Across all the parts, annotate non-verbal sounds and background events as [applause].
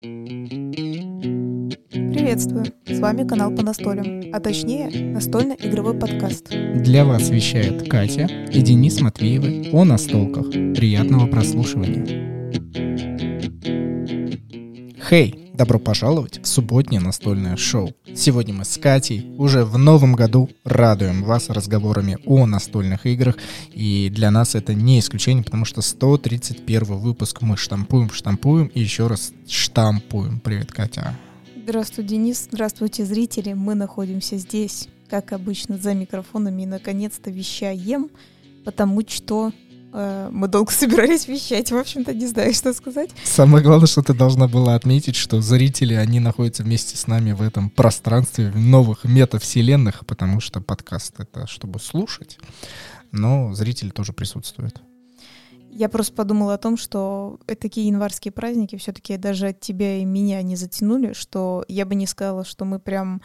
Приветствую! С вами канал по настолям, а точнее настольно-игровой подкаст. Для вас вещает Катя и Денис Матвеевы о настолках. Приятного прослушивания. Хей! Добро пожаловать в субботнее настольное шоу. Сегодня мы с Катей уже в новом году радуем вас разговорами о настольных играх. И для нас это не исключение, потому что 131 выпуск мы штампуем, штампуем и еще раз штампуем. Привет, Катя. Здравствуй, Денис. Здравствуйте, зрители. Мы находимся здесь, как обычно, за микрофонами и наконец-то вещаем, потому что мы долго собирались вещать, в общем-то, не знаю, что сказать. Самое главное, что ты должна была отметить, что зрители, они находятся вместе с нами в этом пространстве, в новых метавселенных, потому что подкаст — это чтобы слушать, но зрители тоже присутствуют. Я просто подумала о том, что такие январские праздники все-таки даже от тебя и меня не затянули, что я бы не сказала, что мы прям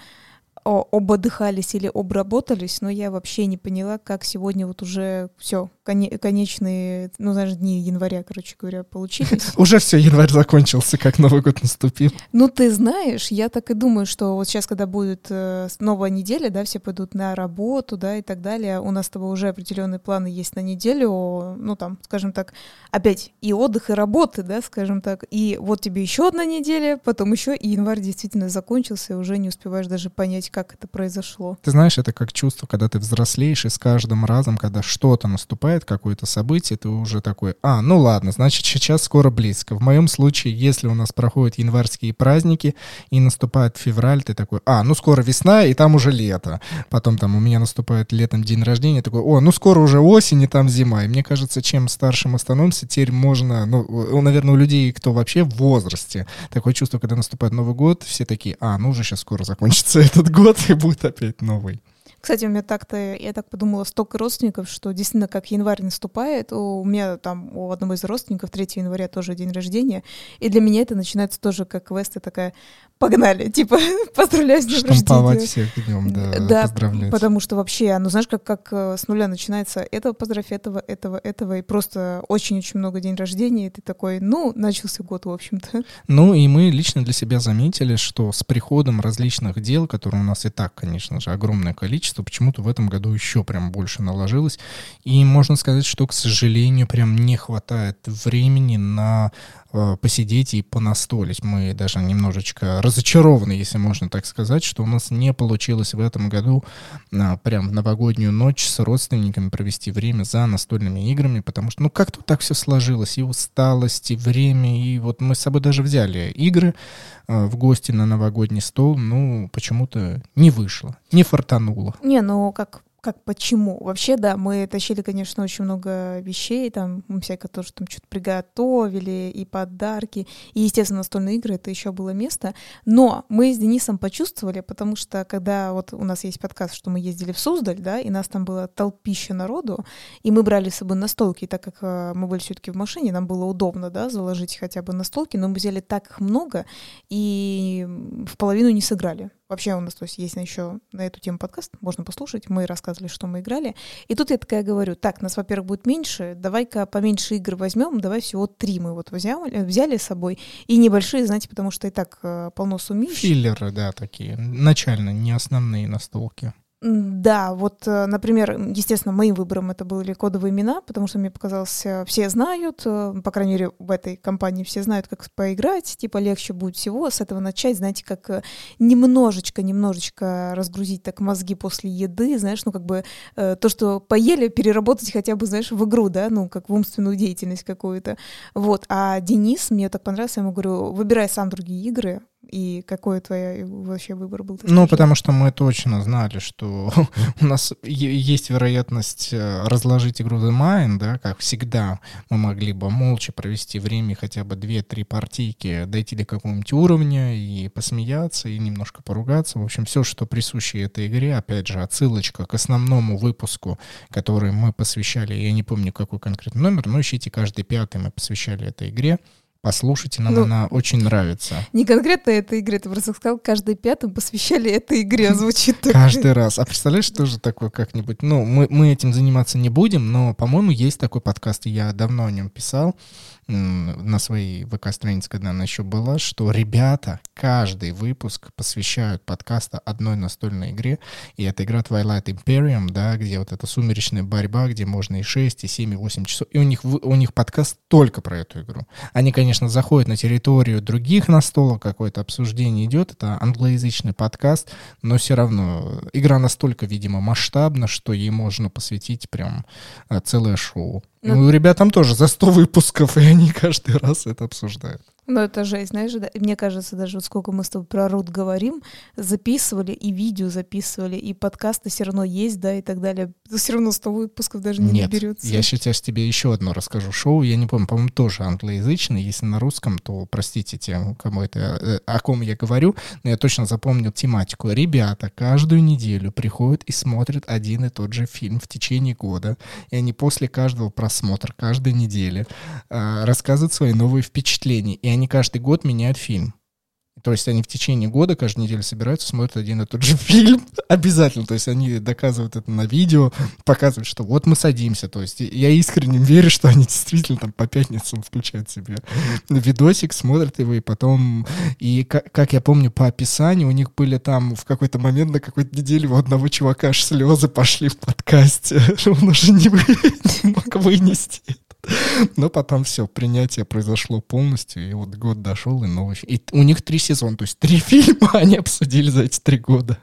ободыхались или обработались, но я вообще не поняла, как сегодня вот уже все, коне- конечные, ну, знаешь, дни января, короче говоря, получились. [laughs] Уже все, январь закончился, как Новый год наступил. Ну, ты знаешь, я так и думаю, что вот сейчас, когда будет э, новая неделя, да, все пойдут на работу, да, и так далее, у нас с тобой уже определенные планы есть на неделю, ну, там, скажем так, опять и отдых, и работы, да, скажем так, и вот тебе еще одна неделя, потом еще, и январь действительно закончился, и уже не успеваешь даже понять, как это произошло. Ты знаешь, это как чувство, когда ты взрослеешь, и с каждым разом, когда что-то наступает, какое-то событие, ты уже такой, а, ну ладно, значит, сейчас скоро близко. В моем случае, если у нас проходят январские праздники и наступает февраль, ты такой, а, ну скоро весна, и там уже лето. Потом там у меня наступает летом день рождения, такой, о, ну скоро уже осень, и там зима. И мне кажется, чем старше мы становимся, теперь можно, ну, наверное, у людей, кто вообще в возрасте, такое чувство, когда наступает Новый год, все такие, а, ну уже сейчас скоро закончится [laughs] этот год, год и будет опять новый. Кстати, у меня так-то, я так подумала, столько родственников, что действительно, как январь наступает, у меня там у одного из родственников 3 января тоже день рождения, и для меня это начинается тоже как квест, такая, погнали, [laughs] типа, поздравляю с днем Штамповать всех днем, да, да поздравлять. потому что вообще, ну знаешь, как, как э, с нуля начинается этого поздравь, этого, этого, этого, и просто очень-очень много день рождения, и ты такой, ну, начался год, в общем-то. Ну, и мы лично для себя заметили, что с приходом различных дел, которые у нас и так, конечно же, огромное количество, количество почему-то в этом году еще прям больше наложилось. И можно сказать, что, к сожалению, прям не хватает времени на посидеть и понастолить. Мы даже немножечко разочарованы, если можно так сказать, что у нас не получилось в этом году э, прям в новогоднюю ночь с родственниками провести время за настольными играми, потому что, ну, как-то так все сложилось, и усталость, и время, и вот мы с собой даже взяли игры э, в гости на новогодний стол, ну, почему-то не вышло, не фартануло. Не, ну как как почему. Вообще, да, мы тащили, конечно, очень много вещей, там, всякое тоже там что-то приготовили, и подарки, и, естественно, настольные игры, это еще было место. Но мы с Денисом почувствовали, потому что, когда вот у нас есть подкаст, что мы ездили в Суздаль, да, и нас там было толпища народу, и мы брали с собой настолки, и так как э, мы были все-таки в машине, нам было удобно, да, заложить хотя бы настолки, но мы взяли так их много, и в половину не сыграли. Вообще у нас то есть, есть еще на эту тему подкаст, можно послушать. Мы рассказывали, что мы играли. И тут я такая говорю, так, нас, во-первых, будет меньше, давай-ка поменьше игр возьмем, давай всего три мы вот взяли, взяли с собой. И небольшие, знаете, потому что и так э, полно сумищ. Филлеры, да, такие. Начально, не основные настолки. Да, вот, э, например, естественно, моим выбором это были кодовые имена, потому что мне показалось, э, все знают, э, по крайней мере, в этой компании все знают, как поиграть, типа легче будет всего с этого начать, знаете, как немножечко, немножечко разгрузить так мозги после еды, знаешь, ну как бы то, что поели, переработать хотя бы, знаешь, в игру, да, ну как в умственную деятельность какую-то. Вот, а Денис, мне так понравился, я ему говорю, выбирай сам другие игры, и какой твой вообще выбор был? Ну, потому что мы точно знали, что [laughs] у нас есть вероятность э, разложить игру The Mind, да, как всегда. Мы могли бы молча провести время, хотя бы 2-3 партийки, дойти до какого-нибудь уровня и посмеяться, и немножко поругаться. В общем, все, что присуще этой игре, опять же, отсылочка к основному выпуску, который мы посвящали, я не помню, какой конкретный номер, но ищите каждый пятый мы посвящали этой игре. Послушайте, нам ну, она очень нравится. Не конкретно этой игре, ты просто сказал, каждый пятый посвящали этой игре, звучит так. Каждый раз. А представляешь, тоже такое как-нибудь, ну, мы, мы этим заниматься не будем, но, по-моему, есть такой подкаст, и я давно о нем писал, на своей ВК-странице, когда она еще была, что ребята каждый выпуск посвящают подкаста одной настольной игре, и это игра Twilight Imperium, да, где вот эта сумеречная борьба, где можно и 6, и 7, и 8 часов, и у них, у них подкаст только про эту игру. Они, конечно, заходят на территорию других настолок, какое-то обсуждение идет, это англоязычный подкаст, но все равно игра настолько, видимо, масштабна, что ей можно посвятить прям э, целое шоу. Ну, ребятам тоже за 100 выпусков, и они каждый раз это обсуждают. Ну, это жесть, знаешь, да? мне кажется, даже вот сколько мы с тобой про Рут говорим, записывали, и видео записывали, и подкасты все равно есть, да, и так далее. Все равно 100 выпусков даже не Нет, наберется. я сейчас тебе еще одно расскажу. Шоу, я не помню, по-моему, тоже англоязычное. Если на русском, то простите тем, кому это, э, о ком я говорю, но я точно запомнил тематику. Ребята каждую неделю приходят и смотрят один и тот же фильм в течение года, и они после каждого просмотра, каждой недели э, рассказывают свои новые впечатления, и они каждый год меняют фильм. То есть они в течение года каждую неделю собираются, смотрят один и тот же [laughs] фильм. Обязательно. То есть они доказывают это на видео, показывают, что вот мы садимся. То есть я искренне верю, что они действительно там по пятницам включают себе видосик, смотрят его, и потом... И как, я помню по описанию, у них были там в какой-то момент на какой-то неделе у одного чувака аж слезы пошли в подкасте. [laughs] Он уже не, [laughs] мог вынести [laughs] но потом все, принятие произошло полностью, и вот год дошел, и новый. И у них три сезона, то есть три [laughs] фильма они обсудили за эти три года.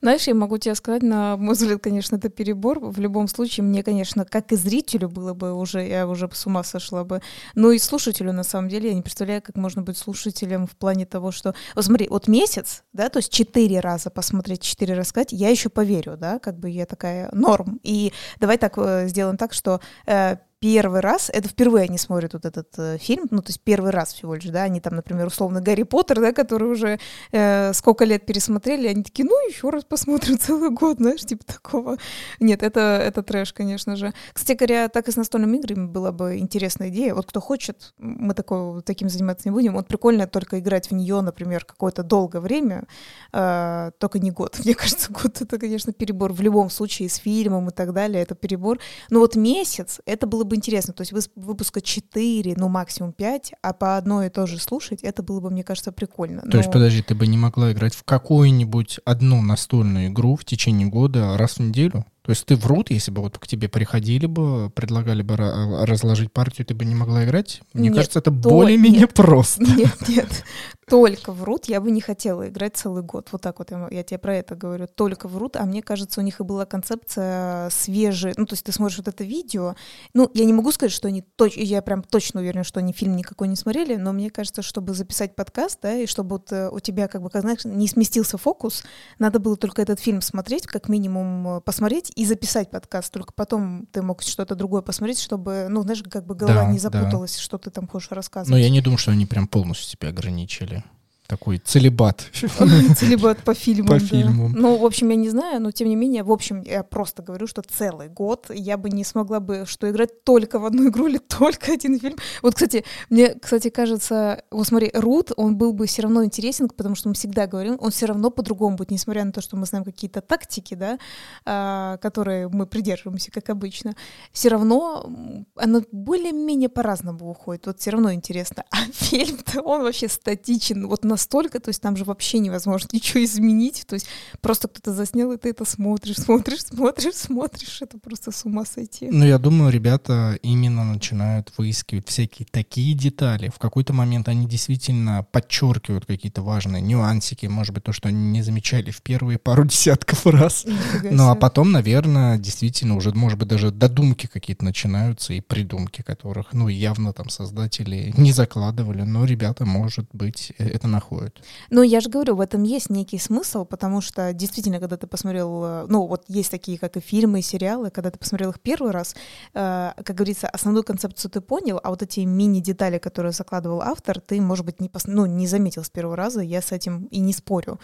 Знаешь, я могу тебе сказать, на мой взгляд, конечно, это перебор. В любом случае, мне, конечно, как и зрителю было бы уже, я уже с ума сошла бы. Но и слушателю, на самом деле, я не представляю, как можно быть слушателем в плане того, что... Вот смотри, вот месяц, да, то есть четыре раза посмотреть, четыре рассказать, я еще поверю, да, как бы я такая норм. И давай так э, сделаем так, что э, первый раз, это впервые они смотрят вот этот э, фильм, ну, то есть первый раз всего лишь, да, они там, например, условно Гарри Поттер, да, который уже э, сколько лет пересмотрели, они такие, ну, еще раз посмотрим целый год, [laughs] знаешь, типа такого. Нет, это, это трэш, конечно же. Кстати говоря, так и с настольными играми была бы интересная идея. Вот кто хочет, мы такого, таким заниматься не будем. Вот прикольно только играть в нее, например, какое-то долгое время, э, только не год. [laughs] Мне кажется, год это, конечно, перебор. В любом случае, с фильмом и так далее, это перебор. Но вот месяц, это было бы бы интересно. То есть выпуска 4, ну максимум 5, а по одной и то же слушать, это было бы, мне кажется, прикольно. То Но... есть, подожди, ты бы не могла играть в какую-нибудь одну настольную игру в течение года раз в неделю? То есть ты врут, если бы вот к тебе приходили бы, предлагали бы разложить партию, ты бы не могла играть? Мне нет, кажется, это более-менее просто. [laughs] Нет, нет только врут, я бы не хотела играть целый год. Вот так вот я, я тебе про это говорю. Только врут, а мне кажется, у них и была концепция свежая. Ну, то есть ты смотришь вот это видео. Ну, я не могу сказать, что они точно, я прям точно уверена, что они фильм никакой не смотрели, но мне кажется, чтобы записать подкаст, да, и чтобы вот э, у тебя, как бы, как знаешь, не сместился фокус, надо было только этот фильм смотреть, как минимум э, посмотреть и записать подкаст. Только потом ты мог что-то другое посмотреть, чтобы, ну, знаешь, как бы голова да, не запуталась, да. что ты там хочешь рассказывать. Но я не думаю, что они прям полностью тебя ограничили такой целебат. [laughs] Целебат по фильмам. По фильмам. Ну, в общем, я не знаю, но тем не менее, в общем, я просто говорю, что целый год я бы не смогла бы что играть только в одну игру или только один фильм. Вот, кстати, мне, кстати, кажется, вот смотри, Рут, он был бы все равно интересен, потому что мы всегда говорим, он все равно по-другому будет, несмотря на то, что мы знаем какие-то тактики, да, а, которые мы придерживаемся, как обычно. Все равно оно более-менее по-разному уходит. Вот все равно интересно. [laughs] А фильм-то, он вообще статичен. Вот на настолько, то есть там же вообще невозможно [laughs] ничего изменить, то есть просто кто-то заснял, и ты это смотришь, смотришь, смотришь, смотришь, это просто с ума сойти. Ну, я думаю, ребята именно начинают выискивать всякие такие детали. В какой-то момент они действительно подчеркивают какие-то важные нюансики, может быть, то, что они не замечали в первые пару [laughs] десятков раз. Ну, а потом, наверное, действительно уже, может быть, даже додумки какие-то начинаются и придумки, которых, ну, явно там создатели не закладывали, но ребята, может быть, э, это находят находят. Ну, я же говорю, в этом есть некий смысл, потому что действительно, когда ты посмотрел, э, ну, вот есть такие, как и фильмы, и сериалы, когда ты посмотрел их первый раз, э, как говорится, основную концепцию ты понял, а вот эти мини-детали, которые закладывал автор, ты, может быть, не, пос... ну, не заметил с первого раза, я с этим и не спорю.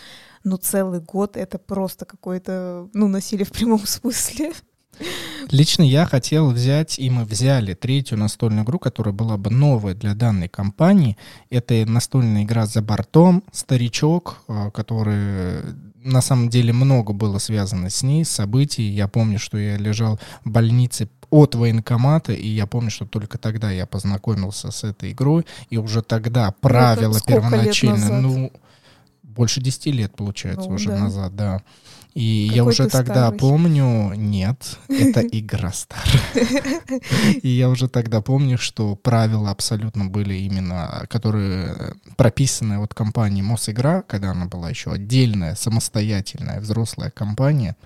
Но целый год — это просто какое-то, ну, насилие в прямом [laughs] смысле. Лично я хотел взять, и мы взяли третью настольную игру, которая была бы новая для данной компании. Это настольная игра «За бортом», «Старичок», а, который на самом деле много было связано с ней, с событий. Я помню, что я лежал в больнице от военкомата, и я помню, что только тогда я познакомился с этой игрой, и уже тогда правила Это сколько лет первоначально, ну, больше 10 лет, получается, Ну, уже да. назад, да. И Какой я уже тогда старый. помню, нет, это [laughs] игра старая. И я уже тогда помню, что правила абсолютно были именно, которые прописаны от компании Мосигра, когда она была еще отдельная, самостоятельная взрослая компания.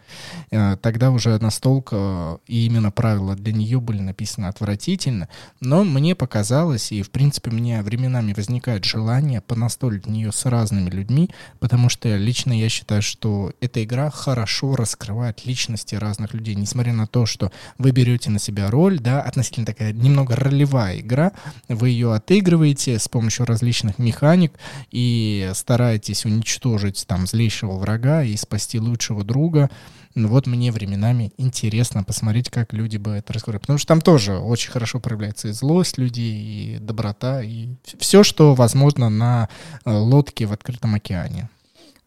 Э, Тогда уже настолько и именно правила для нее были написаны отвратительно, но мне показалось, и в принципе мне временами возникает желание понастолить нее с разными людьми, потому что лично я считаю, что эта игра хорошо раскрывает личности разных людей, несмотря на то, что вы берете на себя роль, да, относительно такая немного ролевая игра, вы ее отыгрываете с помощью различных механик и стараетесь уничтожить там злейшего врага и спасти лучшего друга. Ну вот мне временами интересно посмотреть, как люди бы это раскрыли. Потому что там тоже очень хорошо проявляется и злость людей, и доброта, и все, что возможно на э, лодке в открытом океане.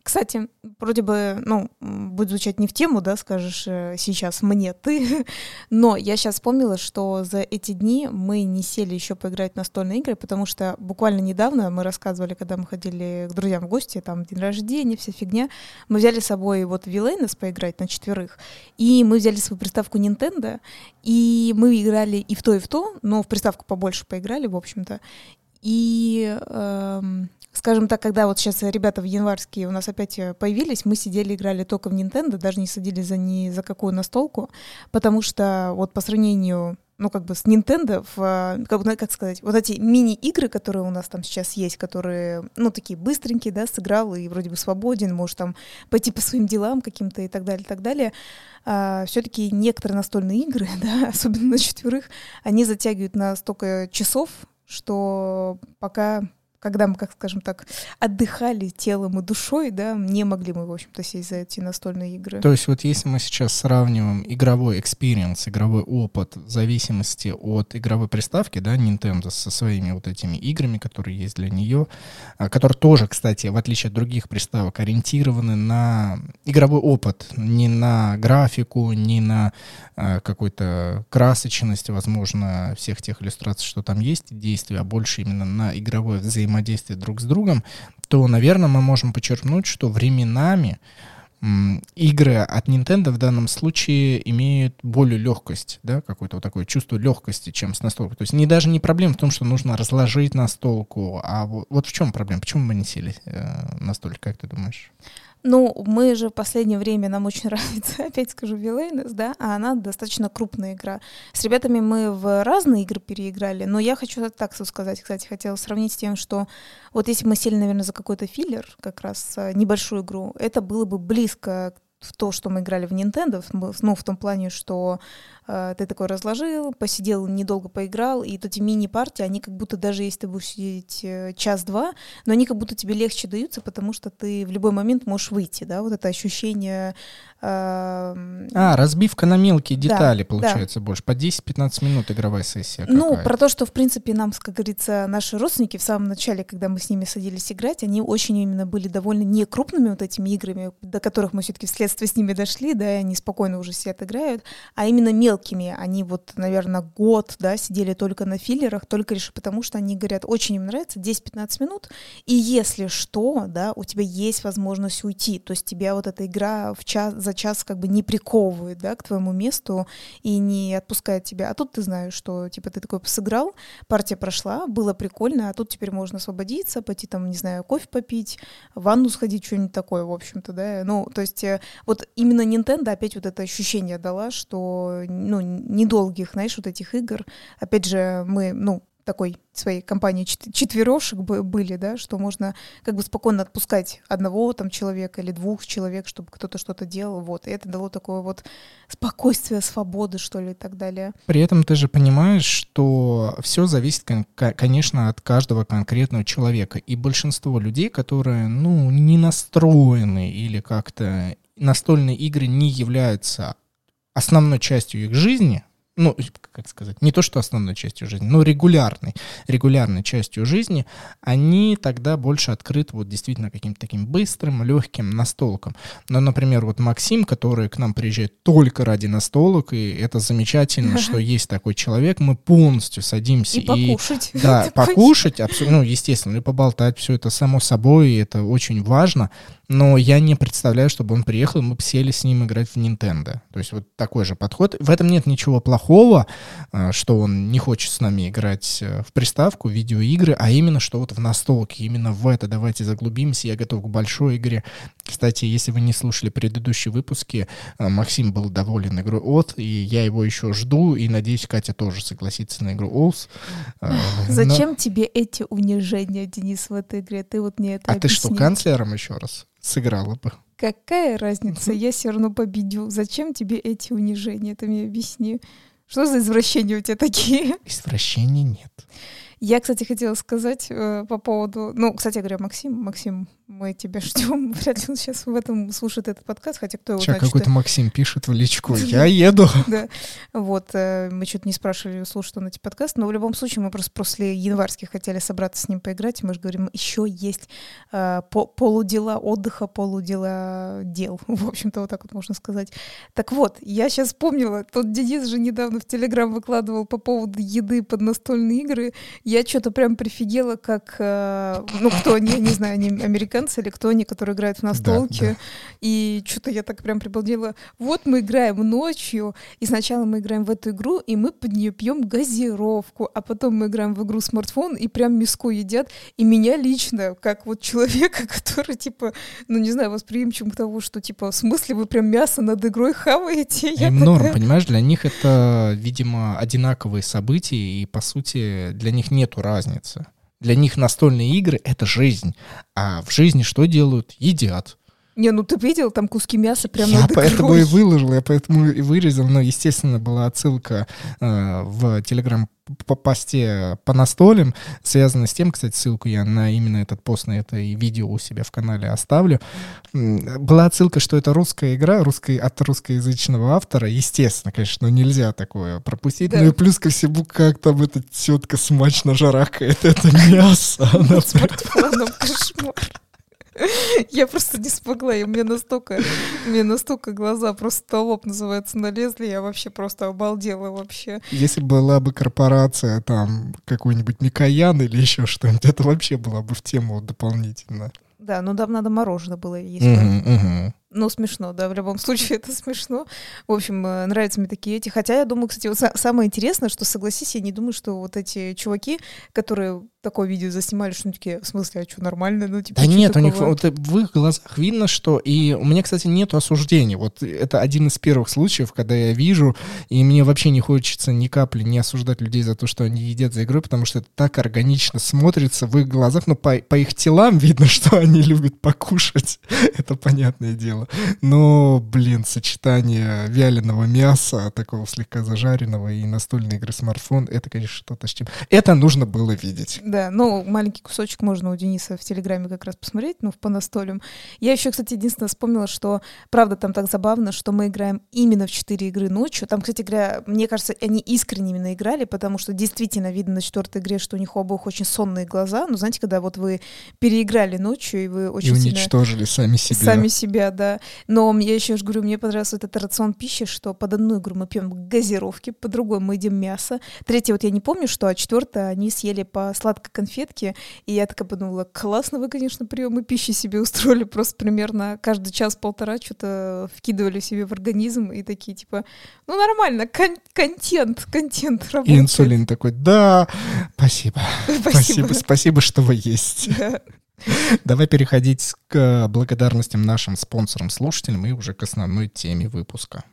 Кстати, вроде бы, ну, будет звучать не в тему, да, скажешь э, сейчас мне ты, [laughs] но я сейчас вспомнила, что за эти дни мы не сели еще поиграть в настольные игры, потому что буквально недавно мы рассказывали, когда мы ходили к друзьям в гости, там день рождения, вся фигня, мы взяли с собой вот Вилейнес поиграть на четверых, и мы взяли свою приставку Nintendo, и мы играли и в то, и в то, но в приставку побольше поиграли, в общем-то, и эм, скажем так, когда вот сейчас ребята в январские у нас опять э, появились, мы сидели, играли только в Nintendo, даже не садились за ни за какую настолку, потому что вот по сравнению ну, как бы с Nintendo, в, э, как, как сказать, вот эти мини-игры, которые у нас там сейчас есть, которые, ну, такие быстренькие, да, сыграл и вроде бы свободен, можешь там пойти по своим делам каким-то и так далее, и так далее. А, все-таки некоторые настольные игры, [laughs] да, особенно на четверых, они затягивают на столько часов, что пока когда мы, как скажем так, отдыхали телом и душой, да, не могли мы, в общем-то, сесть за эти настольные игры. То есть вот если мы сейчас сравниваем игровой experience, игровой опыт в зависимости от игровой приставки, да, Nintendo со своими вот этими играми, которые есть для нее, а, которые тоже, кстати, в отличие от других приставок, ориентированы на игровой опыт, не на графику, не на а, какой-то красочность, возможно, всех тех иллюстраций, что там есть, действия, а больше именно на игровое взаимодействие друг с другом, то, наверное, мы можем подчеркнуть, что временами игры от Nintendo в данном случае имеют более легкость, да, какое-то вот такое чувство легкости, чем с настолкой. То есть не даже не проблема в том, что нужно разложить настолку, а вот, вот в чем проблема? Почему мы не сели э, на столик, как ты думаешь? Ну, мы же в последнее время, нам очень [laughs] нравится, опять скажу, Вилейнес, да, а она достаточно крупная игра. С ребятами мы в разные игры переиграли, но я хочу так сказать, кстати, хотела сравнить с тем, что вот если мы сели, наверное, за какой-то филлер, как раз э, небольшую игру, это было бы близко в то, что мы играли в Nintendo, ну, в том плане, что ты такой разложил, посидел, недолго поиграл, и вот эти мини-партии, они как будто даже если ты будешь сидеть э, час-два, но они как будто тебе легче даются, потому что ты в любой момент можешь выйти, да, вот это ощущение... эм, А, разбивка на мелкие Да, детали, да. получается, больше. По 10-15 минут игровая сессия Ну, про то, что, в принципе, нам, как говорится, наши родственники в самом начале, когда мы с ними садились играть, они очень именно были довольно не крупными вот этими играми, до которых мы все-таки вследствие с ними дошли, да, и они спокойно уже сидят, играют, а именно мелкими. Они вот, наверное, год, да, сидели только на филлерах, только лишь потому, что они говорят, очень им нравится 10-15 минут, и если что, да, у тебя есть возможность уйти, то есть тебя вот эта игра в час, за час как бы не приковывает, да, к твоему месту и не отпускает тебя. А тут ты знаешь, что, типа, ты такой сыграл, партия прошла, было прикольно, а тут теперь можно освободиться, пойти там, не знаю, кофе попить, в ванну сходить, что-нибудь такое, в общем-то, да. Ну, то есть э, вот именно Nintendo опять вот это ощущение дала, что, ну, недолгих, знаешь, вот этих игр. Опять же, мы, ну, такой своей компании чет- четверошек бы- были, да, что можно как бы спокойно отпускать одного там человека или двух человек, чтобы кто-то что-то делал, вот, и это дало такое вот спокойствие, свободы, что ли, и так далее. При этом ты же понимаешь, что все зависит, кон- ко- конечно, от каждого конкретного человека. И большинство людей, которые, ну, не настроены или как-то настольные игры не являются основной частью их жизни, ну, как сказать, не то что основной частью жизни, но регулярной, регулярной частью жизни, они тогда больше открыты вот действительно каким-то таким быстрым, легким настолком. Но, например, вот Максим, который к нам приезжает только ради настолок, и это замечательно, что есть такой человек, мы полностью садимся и... покушать. Да, [laughs] покушать, ну, естественно, и поболтать, все это само собой, это очень важно, но я не представляю, чтобы он приехал, и мы сели с ним играть в Nintendo. То есть вот такой же подход. В этом нет ничего плохого, а, что он не хочет с нами играть э, в приставку, в видеоигры, а именно что вот в настолке, именно в это давайте заглубимся, я готов к большой игре. Кстати, если вы не слушали предыдущие выпуски, э, Максим был доволен игрой от, и я его еще жду, и надеюсь, Катя тоже согласится на игру Олс. Э, [laughs] Зачем Но... тебе эти унижения, Денис, в этой игре? Ты вот мне это А объясни. ты что, канцлером еще раз? Сыграла бы. Какая разница? Я все равно победю. Зачем тебе эти унижения? Ты мне объясни. Что за извращения у тебя такие? Извращений нет. Я, кстати, хотела сказать э, по поводу... Ну, кстати говоря, Максим, Максим, мы тебя [laughs] ждем. Вряд ли он сейчас в этом слушает этот подкаст, хотя кто его Сейчас какой-то Максим пишет в личку, я еду. [laughs] Да, вот, э, мы что-то не спрашивали, слушает он эти подкасты, но в любом случае мы просто после январских хотели собраться с ним поиграть, и мы же говорим, еще есть э, полудела отдыха, полудела дел, [laughs] в общем-то, вот так вот можно сказать. Так вот, я сейчас вспомнила, тот Денис же недавно в Телеграм выкладывал по поводу еды под настольные игры, я что-то прям прифигела, как, э, ну, кто они, не знаю, они американцы, или кто они, которые играют в настолки. Да, да. И что-то я так прям прибалдела. Вот мы играем ночью, и сначала мы играем в эту игру, и мы под нее пьем газировку, а потом мы играем в игру смартфон, и прям миску едят. И меня лично, как вот человека, [laughs] который, типа, ну, не знаю, восприимчив к тому, что, типа, в смысле вы прям мясо над игрой хаваете? [laughs] Я Им норм, понимаешь, для них это, видимо, одинаковые события, и, по сути, для них нету разницы. Для них настольные игры — это жизнь. А в жизни что делают? Едят. Не, ну ты видел, там куски мяса прямо Я над поэтому и выложил, я поэтому и вырезал. Но, естественно, была отсылка э, в Телеграм по посте по настолям, связано с тем, кстати, ссылку я на именно этот пост, на это и видео у себя в канале оставлю. Была отсылка, что это русская игра русской, от русскоязычного автора. Естественно, конечно, но нельзя такое пропустить. Да. Ну и плюс ко всему, как там эта тетка смачно жаракает это мясо. [laughs] Смартфоном кошмар. [laughs] Я просто не смогла, и мне настолько, мне настолько глаза просто лоб называется налезли, я вообще просто обалдела вообще. Если была бы корпорация там какой-нибудь Микоян или еще что-нибудь, это вообще было бы в тему дополнительно. Да, ну там надо мороженое было есть. Ну, смешно, да, в любом [laughs] случае это смешно. В общем, э, нравятся мне такие эти. Хотя я думаю, кстати, вот самое интересное, что, согласись, я не думаю, что вот эти чуваки, которые такое видео заснимали, что они такие, в смысле, а что, нормально? Ну, типа, да нет, такого? у них вот, в их глазах видно, что... И у меня, кстати, нету осуждения. Вот это один из первых случаев, когда я вижу, и мне вообще не хочется ни капли не осуждать людей за то, что они едят за игрой, потому что это так органично смотрится в их глазах, но по, по их телам видно, [laughs] что они любят покушать. [laughs] это понятное дело. Но, блин, сочетание вяленого мяса, такого слегка зажаренного и настольной игры смартфон, это, конечно, что-то с чем... Это нужно было видеть. Да, ну, маленький кусочек можно у Дениса в Телеграме как раз посмотреть, ну, по настолям. Я еще, кстати, единственное вспомнила, что, правда, там так забавно, что мы играем именно в 4 игры ночью. Там, кстати говоря, мне кажется, они искренне именно играли, потому что действительно видно на четвертой игре, что у них обоих очень сонные глаза. Ну, знаете, когда вот вы переиграли ночью, и вы очень и уничтожили сильно... сами себя. Сами себя, да. Но я еще говорю, мне понравился этот рацион пищи, что под одну игру мы пьем газировки, по другой мы едим мясо. Третье вот я не помню, что, а четвертое они съели по сладкой конфетке, и я такая подумала, классно вы, конечно, приемы пищи себе устроили, просто примерно каждый час-полтора что-то вкидывали себе в организм, и такие типа, ну нормально, кон- контент, контент работает. И инсулин такой, да, [laughs] спасибо, спасибо, спасибо, что вы есть. [laughs] Да. Давай переходить к благодарностям нашим спонсорам-слушателям и уже к основной теме выпуска.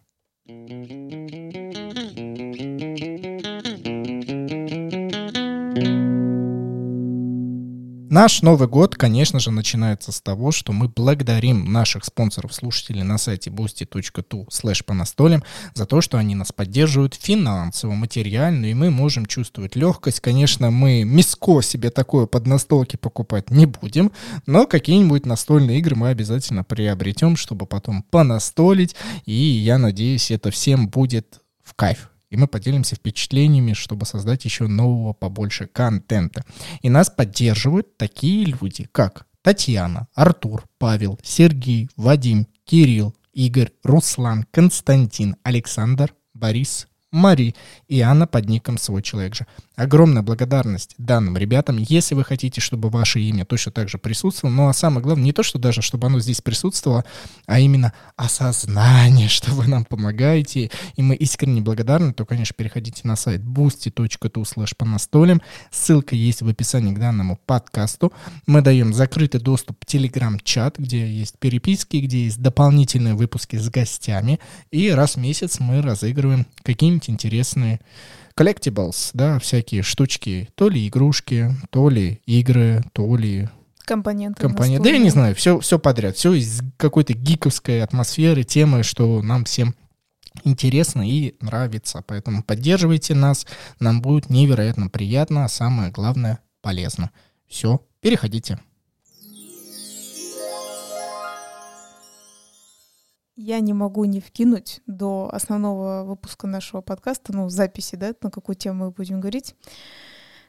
Наш Новый год, конечно же, начинается с того, что мы благодарим наших спонсоров-слушателей на сайте boosty.tu slash по за то, что они нас поддерживают финансово, материально, и мы можем чувствовать легкость. Конечно, мы миско себе такое под настолки покупать не будем, но какие-нибудь настольные игры мы обязательно приобретем, чтобы потом понастолить, и я надеюсь, это всем будет в кайф и мы поделимся впечатлениями, чтобы создать еще нового побольше контента. И нас поддерживают такие люди, как Татьяна, Артур, Павел, Сергей, Вадим, Кирилл, Игорь, Руслан, Константин, Александр, Борис, Мари и Анна под ником «Свой человек же». Огромная благодарность данным ребятам, если вы хотите, чтобы ваше имя точно так же присутствовало. Ну а самое главное, не то, что даже, чтобы оно здесь присутствовало, а именно осознание, [laughs] что вы нам помогаете. И мы искренне благодарны, то, конечно, переходите на сайт boosty.tu slash по настолям. Ссылка есть в описании к данному подкасту. Мы даем закрытый доступ в Telegram-чат, где есть переписки, где есть дополнительные выпуски с гостями. И раз в месяц мы разыгрываем какие-нибудь интересные collectibles, да, всякие штучки, то ли игрушки, то ли игры, то ли Компоненты. компоненты. Да я не знаю, все, все подряд, все из какой-то гиковской атмосферы, темы, что нам всем интересно и нравится. Поэтому поддерживайте нас, нам будет невероятно приятно, а самое главное полезно. Все, переходите. Я не могу не вкинуть до основного выпуска нашего подкаста, ну, записи, да, на какую тему мы будем говорить.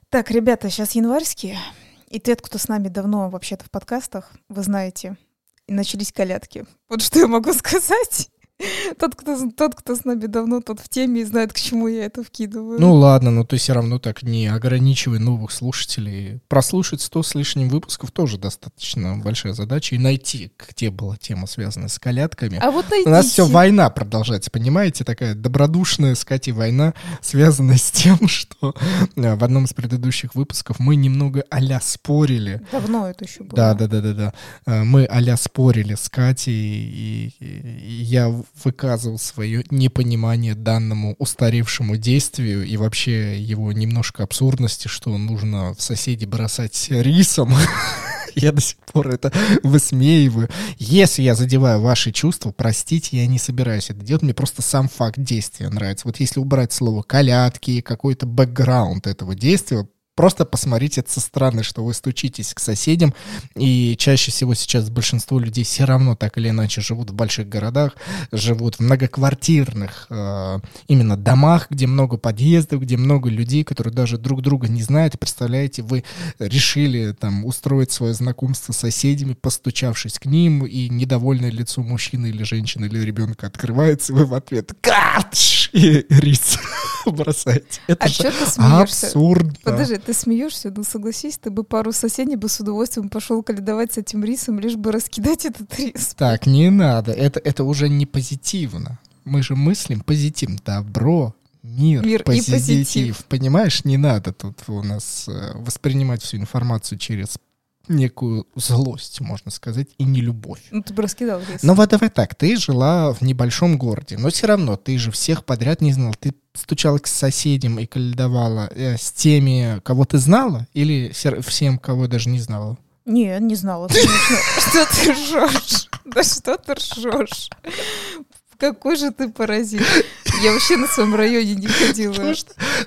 Так, ребята, сейчас январские, и те, кто с нами давно вообще-то в подкастах, вы знаете, и начались колядки. Вот что я могу [laughs] сказать. Тот кто, тот, кто с нами давно, тот в теме и знает, к чему я это вкидываю. Ну ладно, но ты все равно так не ограничивай новых слушателей. Прослушать 100 с лишним выпусков тоже достаточно большая задача. И найти, где была тема, связанная с колядками. А вот У нас все война продолжается, понимаете? Такая добродушная, с Катей, война, связанная с тем, [laughs] что э, в одном из предыдущих выпусков мы немного а спорили. Давно это еще было. Да, да, да, да, да. Э, мы а спорили с Катей, и, и я выказывал свое непонимание данному устаревшему действию и вообще его немножко абсурдности, что нужно в соседи бросать рисом. [laughs] Я до сих пор это высмеиваю. Если я задеваю ваши чувства, простите, я не собираюсь это делать. Мне просто сам факт действия нравится. Вот если убрать слово «колядки», какой-то бэкграунд этого действия, Просто посмотрите это со стороны, что вы стучитесь к соседям, и чаще всего сейчас большинство людей все равно так или иначе живут в больших городах, живут в многоквартирных э, именно домах, где много подъездов, где много людей, которые даже друг друга не знают. Представляете, вы решили там устроить свое знакомство с соседями, постучавшись к ним, и недовольное лицо мужчины или женщины или ребенка открывается, и вы в ответ «Катш!» И рис [laughs] бросаете. Это а что ты смеешься? абсурдно. Подожди, ты смеешься, ну согласись, ты бы пару соседей бы с удовольствием пошел каледовать с этим рисом, лишь бы раскидать этот рис. Так, не надо, это, это уже не позитивно. Мы же мыслим позитив, добро, мир, Мир и позитив. позитив. Понимаешь, не надо тут у нас э, воспринимать всю информацию через некую злость, можно сказать, и не любовь. Ну ты бы раскидал рис. Ну вот давай так, ты жила в небольшом городе, но все равно ты же всех подряд не знал. Ты стучала к соседям и каледовала э, с теми, кого ты знала, или всем, кого даже не знала? Не, не знала. [laughs] Что ты ржешь? Да что ты ржешь? Какой же ты паразит. Я вообще на своем районе не ходила.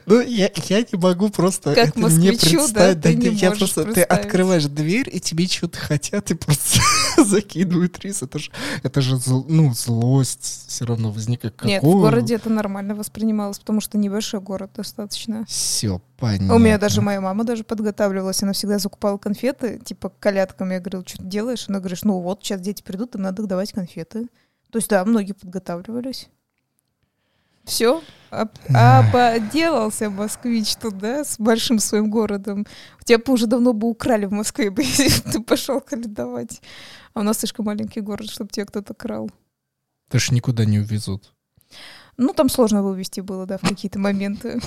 Ну, я, я не могу просто Как это мне да, представить. не я просто, ты открываешь дверь, и тебе что-то хотят, и просто [laughs] закидывают рис. Это же, это же ну, злость все равно возникает. Нет, в городе это нормально воспринималось, потому что небольшой город достаточно. Все понятно. У меня даже моя мама даже подготавливалась, она всегда закупала конфеты, типа к колядкам. Я говорила, что ты делаешь? Она говорит, ну вот, сейчас дети придут, им надо давать конфеты. То есть, да, многие подготавливались. Все, а поделался москвич тут, да, с большим своим городом. У тебя бы уже давно бы украли в Москве, бы, [laughs] если бы ты пошел каледовать. А у нас слишком маленький город, чтобы тебя кто-то крал. Ты ж никуда не увезут. Ну, там сложно вывести было, да, в какие-то моменты.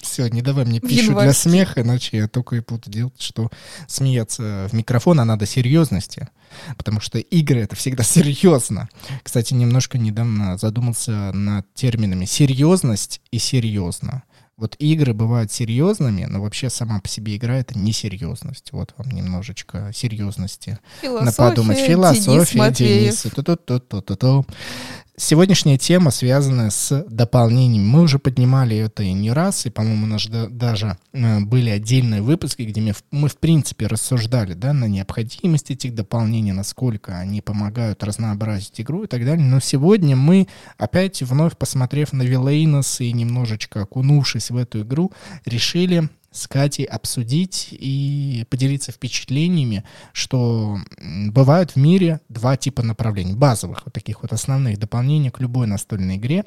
Все, не давай мне пищу для смеха, иначе я только и буду делать, что смеяться в микрофон, а надо серьезности, потому что игры — это всегда [laughs] серьезно. Кстати, немножко недавно задумался над терминами серьезность и серьезно. Вот игры бывают серьезными, но вообще сама по себе игра — это не серьезность. Вот вам немножечко серьезности. На подумать. Философия, Денис. Денис. Сегодняшняя тема связана с дополнением. Мы уже поднимали это и не раз, и, по-моему, у нас даже э, были отдельные выпуски, где мы, в принципе, рассуждали да, на необходимость этих дополнений, насколько они помогают разнообразить игру и так далее. Но сегодня мы, опять вновь посмотрев на Вилейнос и немножечко окунувшись в эту игру, решили с Катей обсудить и поделиться впечатлениями, что бывают в мире два типа направлений, базовых, вот таких вот основных дополнений к любой настольной игре.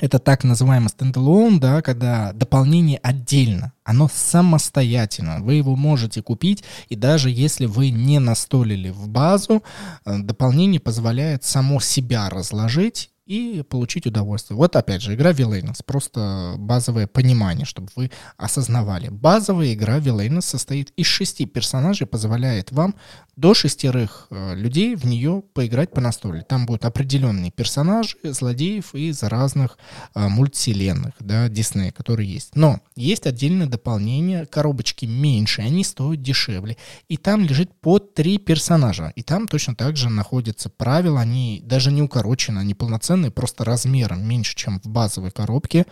Это так называемый стендалон, да, когда дополнение отдельно, оно самостоятельно. Вы его можете купить, и даже если вы не настолили в базу, э, дополнение позволяет само себя разложить и получить удовольствие. Вот опять же, игра Villainous, просто базовое понимание, чтобы вы осознавали. Базовая игра Villainous состоит из шести персонажей, позволяет вам до шестерых э, людей в нее поиграть по настоле. Там будут определенные персонажи, злодеев из разных э, мультивселенных, да, Диснея, которые есть. Но есть отдельное дополнение, коробочки меньше, они стоят дешевле. И там лежит по три персонажа. И там точно так же находятся правила, они даже не укорочены, они полноценные просто размером меньше, чем в базовой коробке.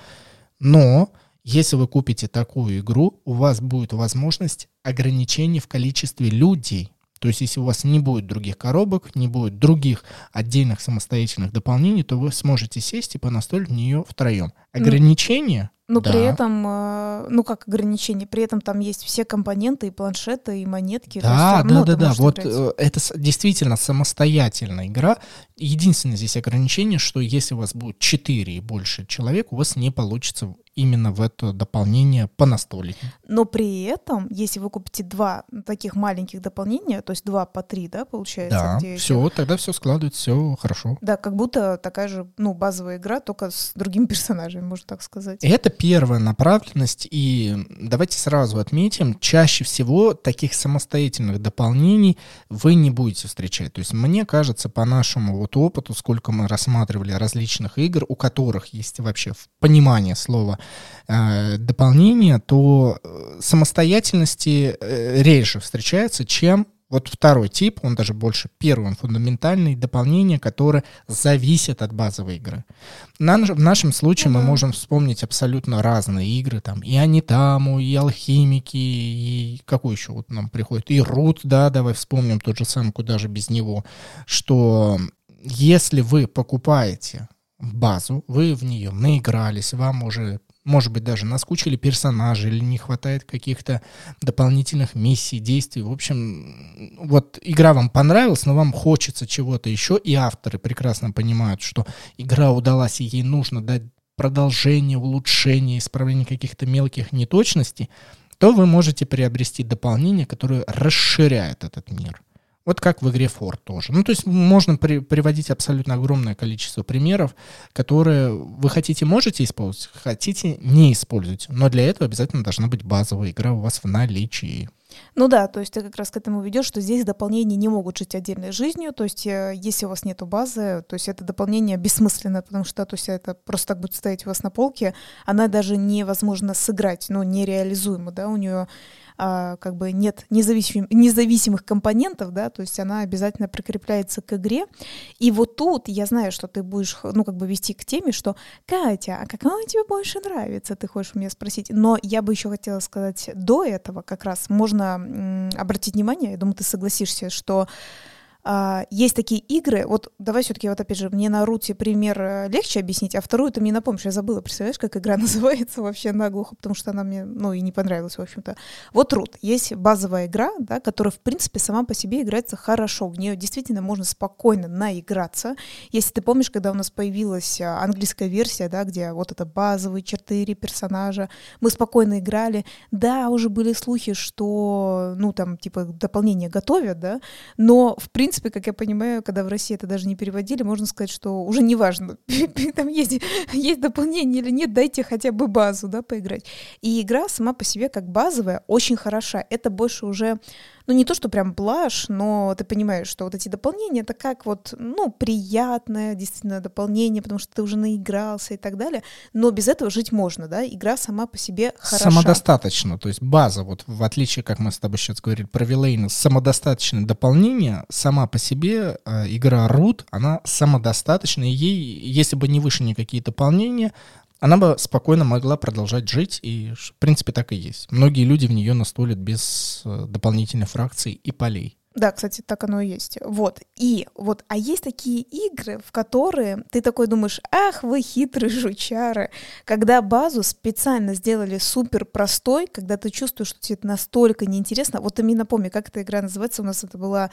Но если вы купите такую игру, у вас будет возможность ограничений в количестве людей. То есть, если у вас не будет других коробок, не будет других отдельных самостоятельных дополнений, то вы сможете сесть и понастолить в нее втроем. Ну, Ограничения но да. при этом, э, ну как ограничение, при этом там есть все компоненты, и планшеты, и монетки. Да, есть, да, да, да. Вот играть. Э, это действительно самостоятельная игра. Единственное здесь ограничение, что если у вас будет 4 и больше человек, у вас не получится именно в это дополнение по настолить. Но при этом, если вы купите два таких маленьких дополнения, то есть два по три, да, получается? Да, где все, эти... тогда все складывается, все хорошо. Да, как будто такая же, ну, базовая игра, только с другими [laughs] персонажами, можно так сказать. Это первая направленность, и давайте сразу отметим, чаще всего таких самостоятельных дополнений вы не будете встречать. То есть мне кажется, по нашему вот опыту, сколько мы рассматривали различных игр, у которых есть вообще понимание слова э, дополнение, то э, самостоятельности э, реже встречается, чем вот второй тип, он даже больше первый, он фундаментальный, дополнение, которое зависит от базовой игры. На, в нашем случае mm-hmm. мы можем вспомнить абсолютно разные игры, там и Анитаму, и Алхимики, и какой еще вот нам приходит, и Рут, да, давай вспомним тот же самый, куда же без него, что если вы покупаете базу, вы в нее наигрались, вам уже может быть, даже наскучили персонажи или не хватает каких-то дополнительных миссий, действий. В общем, вот игра вам понравилась, но вам хочется чего-то еще, и авторы прекрасно понимают, что игра удалась, и ей нужно дать продолжение, улучшение, исправление каких-то мелких неточностей, то вы можете приобрести дополнение, которое расширяет этот мир. Вот как в игре Ford тоже. Ну, то есть можно при, приводить абсолютно огромное количество примеров, которые вы хотите, можете использовать, хотите, не используйте. Но для этого обязательно должна быть базовая игра у вас в наличии. Ну да, то есть ты как раз к этому ведешь, что здесь дополнения не могут жить отдельной жизнью, то есть э, если у вас нету базы, то есть это дополнение бессмысленно, потому что то есть это просто так будет стоять у вас на полке, она даже невозможно сыграть, ну нереализуема, да, у нее а, как бы нет независим, независимых компонентов, да, то есть она обязательно прикрепляется к игре. И вот тут я знаю, что ты будешь, ну, как бы вести к теме, что Катя, а какая тебе больше нравится, ты хочешь у меня спросить. Но я бы еще хотела сказать до этого как раз можно м, обратить внимание, я думаю, ты согласишься, что а, есть такие игры, вот давай все-таки вот опять же, мне на руте пример э, легче объяснить, а вторую ты мне напомнишь, я забыла, представляешь, как игра [laughs] называется вообще наглухо, потому что она мне, ну, и не понравилась, в общем-то. Вот рут, есть базовая игра, да, которая, в принципе, сама по себе играется хорошо, в нее действительно можно спокойно наиграться. Если ты помнишь, когда у нас появилась а, английская версия, да, где вот это базовые четыре персонажа, мы спокойно играли, да, уже были слухи, что, ну, там, типа, дополнение готовят, да, но, в принципе, принципе, как я понимаю, когда в России это даже не переводили, можно сказать, что уже не важно, [laughs] там есть, есть дополнение или нет, дайте хотя бы базу, да, поиграть. И игра сама по себе как базовая очень хороша. Это больше уже ну не то, что прям блажь, но ты понимаешь, что вот эти дополнения, это как вот, ну, приятное действительно дополнение, потому что ты уже наигрался и так далее, но без этого жить можно, да, игра сама по себе хороша. Самодостаточно, то есть база, вот в отличие, как мы с тобой сейчас говорили про Вилейна, самодостаточное дополнение, сама по себе э, игра Root, она самодостаточна, и ей, если бы не выше никакие дополнения, она бы спокойно могла продолжать жить, и в принципе так и есть. Многие люди в нее настолят без э, дополнительной фракций и полей. Да, кстати, так оно и есть. Вот. И вот, а есть такие игры, в которые ты такой думаешь, ах, вы хитрые жучары, когда базу специально сделали супер простой, когда ты чувствуешь, что тебе это настолько неинтересно. Вот ты мне напомни, как эта игра называется, у нас это была,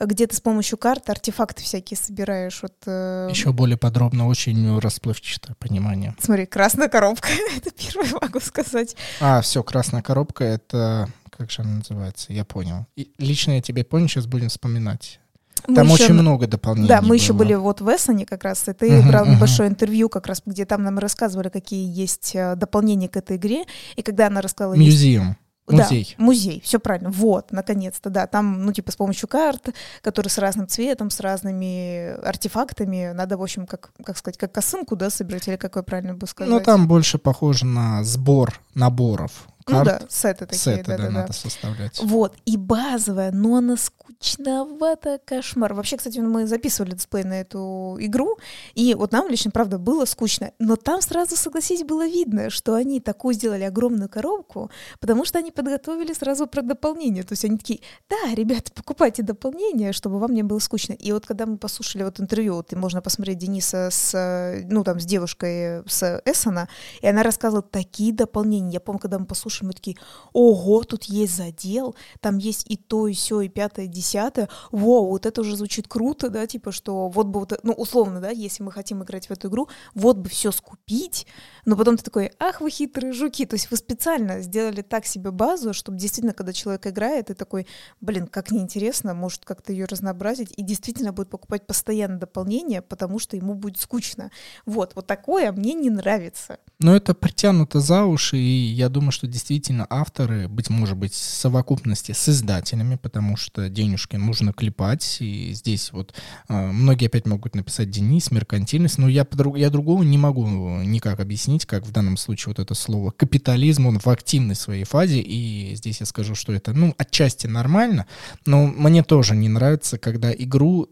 где ты с помощью карт артефакты всякие собираешь. Вот, э... Еще более подробно, очень расплывчатое понимание. Смотри, красная коробка, [laughs] это первое могу сказать. А, все, красная коробка, это как же она называется? Я понял. И лично я тебе понял, сейчас будем вспоминать. Мы там еще, очень много дополнений. Да, мы было. еще были вот в Эссоне как раз, и ты uh-huh, брал uh-huh. небольшое интервью как раз, где там нам рассказывали, какие есть э, дополнения к этой игре, и когда она рассказала... Музеум. Музей. Да, музей, все правильно. Вот, наконец-то, да. Там, ну, типа, с помощью карт, которые с разным цветом, с разными артефактами, надо, в общем, как, как сказать, как косынку, да, собирать, или какой правильно бы сказать? Ну, там больше похоже на сбор наборов ну да, сеты такие, сеты, да, да, да, надо да. составлять. Вот, и базовая, но она скучновато кошмар. Вообще, кстати, мы записывали дисплей на эту игру, и вот нам лично, правда, было скучно, но там сразу, согласись, было видно, что они такую сделали огромную коробку, потому что они подготовили сразу про дополнение, то есть они такие, да, ребята, покупайте дополнение, чтобы вам не было скучно. И вот когда мы послушали вот интервью, вот, и можно посмотреть Дениса с, ну, там, с девушкой с Эссена, и она рассказывала такие дополнения. Я помню, когда мы послушали слушаем, мы такие, ого, тут есть задел, там есть и то, и все, и пятое, и десятое, воу, вот это уже звучит круто, да, типа, что вот бы вот, ну, условно, да, если мы хотим играть в эту игру, вот бы все скупить, но потом ты такой, ах, вы хитрые жуки, то есть вы специально сделали так себе базу, чтобы действительно, когда человек играет, ты такой, блин, как неинтересно, может как-то ее разнообразить, и действительно будет покупать постоянно дополнение, потому что ему будет скучно. Вот, вот такое мне не нравится. Но это притянуто за уши, и я думаю, что действительно авторы, быть может быть, в совокупности с издателями, потому что денежки нужно клепать, и здесь вот э, многие опять могут написать Денис, меркантильность, но я, я другого не могу никак объяснить, как в данном случае вот это слово капитализм, он в активной своей фазе, и здесь я скажу, что это, ну, отчасти нормально, но мне тоже не нравится, когда игру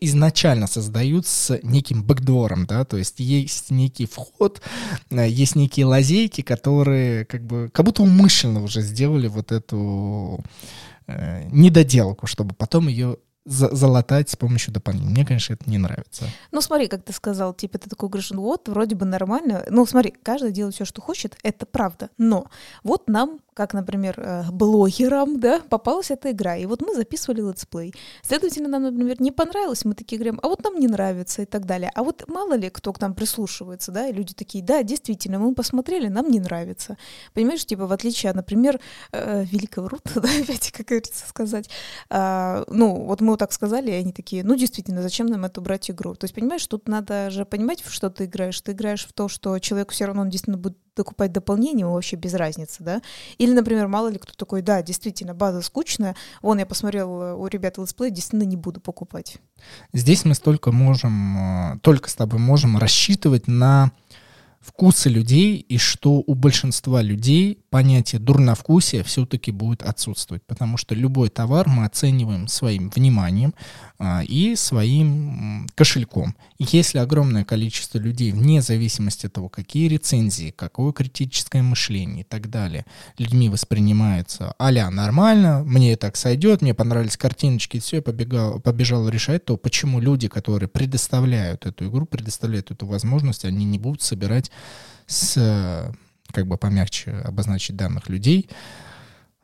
изначально создают с неким бэкдором, да, то есть есть некий вход, э, есть некие лазейки, которые как бы как будто умышленно уже сделали вот эту э, недоделку, чтобы потом ее за залатать с помощью дополнений. Мне, конечно, это не нравится. Ну, смотри, как ты сказал, типа, ты такой говоришь, ну вот, вроде бы нормально. Ну, смотри, каждый делает все, что хочет, это правда. Но вот нам как, например, э, блогерам, да, попалась эта игра, и вот мы записывали летсплей. Следовательно, нам, например, не понравилось, мы такие говорим, а вот нам не нравится и так далее. А вот мало ли кто к нам прислушивается, да, и люди такие, да, действительно, мы посмотрели, нам не нравится. Понимаешь, типа, в отличие, например, э, Великого Рута, [laughs] да, опять, как говорится, сказать, э, ну, вот мы вот так сказали, и они такие, ну, действительно, зачем нам эту брать игру? То есть, понимаешь, тут надо же понимать, в что ты играешь. Ты играешь в то, что человеку все равно он действительно будет докупать дополнение, вообще без разницы, да. Или, например, мало ли кто такой, да, действительно, база скучная, вон я посмотрел э, у ребят летсплей, действительно не буду покупать. Здесь мы столько можем, э, только с тобой можем рассчитывать на вкусы людей и что у большинства людей понятие дурновкусия все-таки будет отсутствовать, потому что любой товар мы оцениваем своим вниманием а, и своим кошельком. И если огромное количество людей, вне зависимости от того, какие рецензии, какое критическое мышление и так далее, людьми воспринимается а нормально, мне и так сойдет, мне понравились картиночки, все, я побегал, побежал решать, то почему люди, которые предоставляют эту игру, предоставляют эту возможность, они не будут собирать с как бы помягче обозначить данных людей,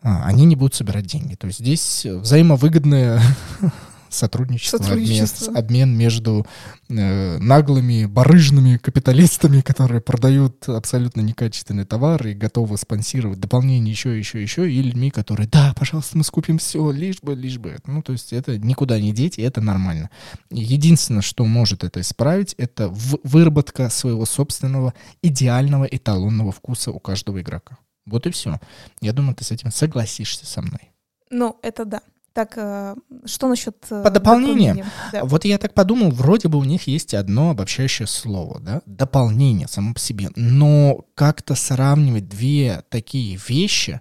а, они не будут собирать деньги. То есть здесь взаимовыгодное [laughs] сотрудничество, сотрудничество. Обмен, обмен между э, наглыми, барыжными капиталистами, [laughs] которые продают абсолютно некачественный товар и готовы спонсировать дополнение еще, еще, еще, и людьми, которые, да, пожалуйста, мы скупим все, лишь бы, лишь бы. Ну, то есть это никуда не деть, и это нормально. Единственное, что может это исправить, это выработка своего собственного идеального эталонного вкуса у каждого игрока. Вот и все. Я думаю, ты с этим согласишься со мной. Ну, это да. Так, э, что насчет э, По дополнениям? Да. Вот я так подумал, вроде бы у них есть одно обобщающее слово, да, дополнение само по себе. Но как-то сравнивать две такие вещи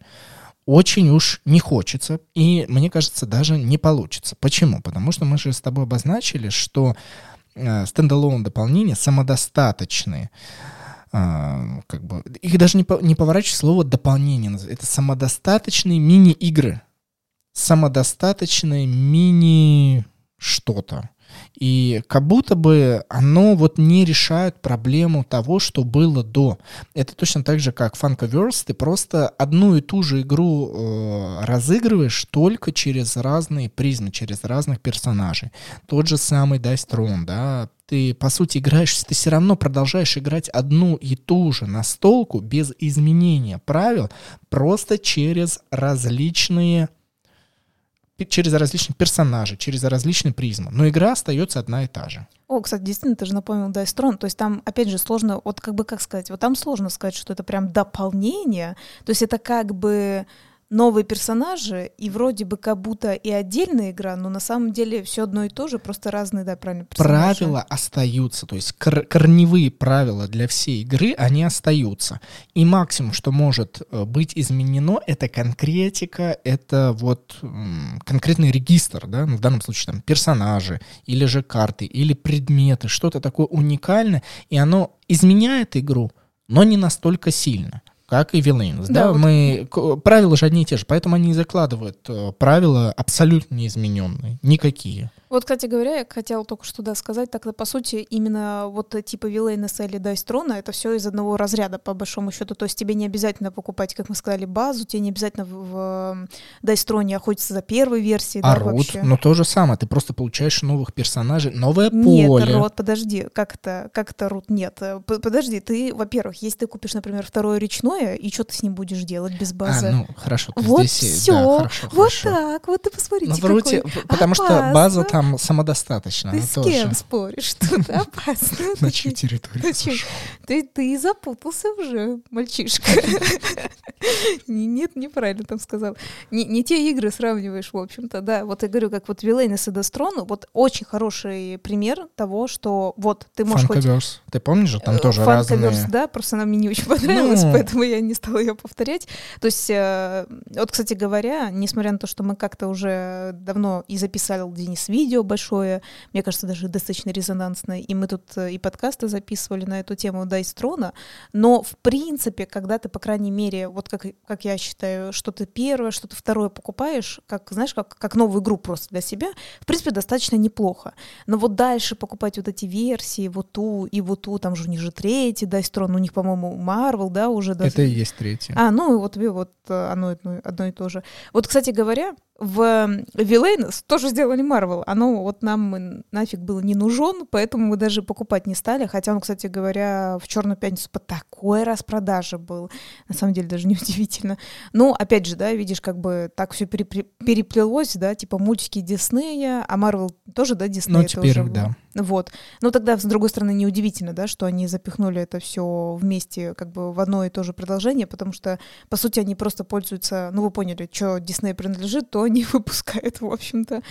очень уж не хочется, и мне кажется, даже не получится. Почему? Потому что мы же с тобой обозначили, что э, стендалон дополнения самодостаточные. Как бы, их даже не, по, не поворачивать слово дополнение. Это самодостаточные мини-игры самодостаточное мини что-то. И как будто бы оно вот не решает проблему того, что было до. Это точно так же, как Funkoverse. Ты просто одну и ту же игру э, разыгрываешь только через разные призмы, через разных персонажей. Тот же самый Dice Throne, да, ты, по сути, играешь, ты все равно продолжаешь играть одну и ту же настолку без изменения правил, просто через различные через различные персонажи, через различные призмы. Но игра остается одна и та же. О, кстати, действительно, ты же напомнил Dice Throne. То есть там, опять же, сложно, вот как бы как сказать, вот там сложно сказать, что это прям дополнение. То есть это как бы новые персонажи, и вроде бы как будто и отдельная игра, но на самом деле все одно и то же, просто разные, да, правильно, персонажи. Правила остаются, то есть кор- корневые правила для всей игры, они остаются. И максимум, что может э, быть изменено, это конкретика, это вот конкретный регистр, да, ну, в данном случае там персонажи, или же карты, или предметы, что-то такое уникальное, и оно изменяет игру, но не настолько сильно как и Villains. Да, да вот. мы, правила же одни и те же, поэтому они закладывают э, правила абсолютно неизмененные, никакие. Вот, кстати говоря, я хотела только что да, сказать, так по сути, именно вот типа Вилейнеса или Дайстрона, это все из одного разряда, по большому счету. То есть тебе не обязательно покупать, как мы сказали, базу, тебе не обязательно в, Дайстроне охотиться за первой версией. А да, Рут, вообще. ну то же самое, ты просто получаешь новых персонажей, новое нет, поле. Нет, Рот, подожди, как это, как это Рут, нет. Э, подожди, ты, во-первых, если ты купишь, например, второе речное, и что ты с ним будешь делать без базы? А, ну, хорошо, ты вот здесь... все, да, хорошо, вот хорошо. так, вот ты посмотрите, ну, в Руте, Потому опасно. что база там самодостаточна. Ты с тоже. кем споришь? Тут [laughs] опасно. На чью территорию ты, ты запутался уже, мальчишка. [laughs] Нет, неправильно там сказал. Не, не те игры сравниваешь, в общем-то, да. Вот я говорю, как вот Вилейнес и Дестрон, вот очень хороший пример того, что вот ты можешь Фанковерс. Хоть... Ты помнишь же, там тоже разные... да, просто она мне не очень [laughs] понравилась, ну... поэтому я не стала ее повторять. То есть, э, вот, кстати говоря, несмотря на то, что мы как-то уже давно и записали Денис видео большое, мне кажется, даже достаточно резонансное, и мы тут э, и подкасты записывали на эту тему Dice Throne, но в принципе, когда ты, по крайней мере, вот как, как я считаю, что-то первое, что-то второе покупаешь, как, знаешь, как, как новую игру просто для себя, в принципе, достаточно неплохо. Но вот дальше покупать вот эти версии, вот ту и вот ту, там же у них же третий Dice Throne, у них, по-моему, Marvel, да, уже даже. Это и есть третий. А, ну вот, вот э, оно одно и то же. Вот, кстати говоря, в Вилейнс тоже сделали Marvel. Оно вот нам нафиг было не нужен, поэтому мы даже покупать не стали. Хотя он, кстати говоря, в Черную пятницу по такой распродаже был. На самом деле даже [laughs] неудивительно. Ну, опять же, да, видишь, как бы так все переплелось, да, типа мультики Диснея, а Marvel тоже, да, Диснея. Ну, теперь, тоже да. Вот. Но тогда, с другой стороны, неудивительно, да, что они запихнули это все вместе как бы в одно и то же продолжение, потому что, по сути, они просто пользуются, ну, вы поняли, что Дисней принадлежит, то они [laughs] выпускают, в общем-то.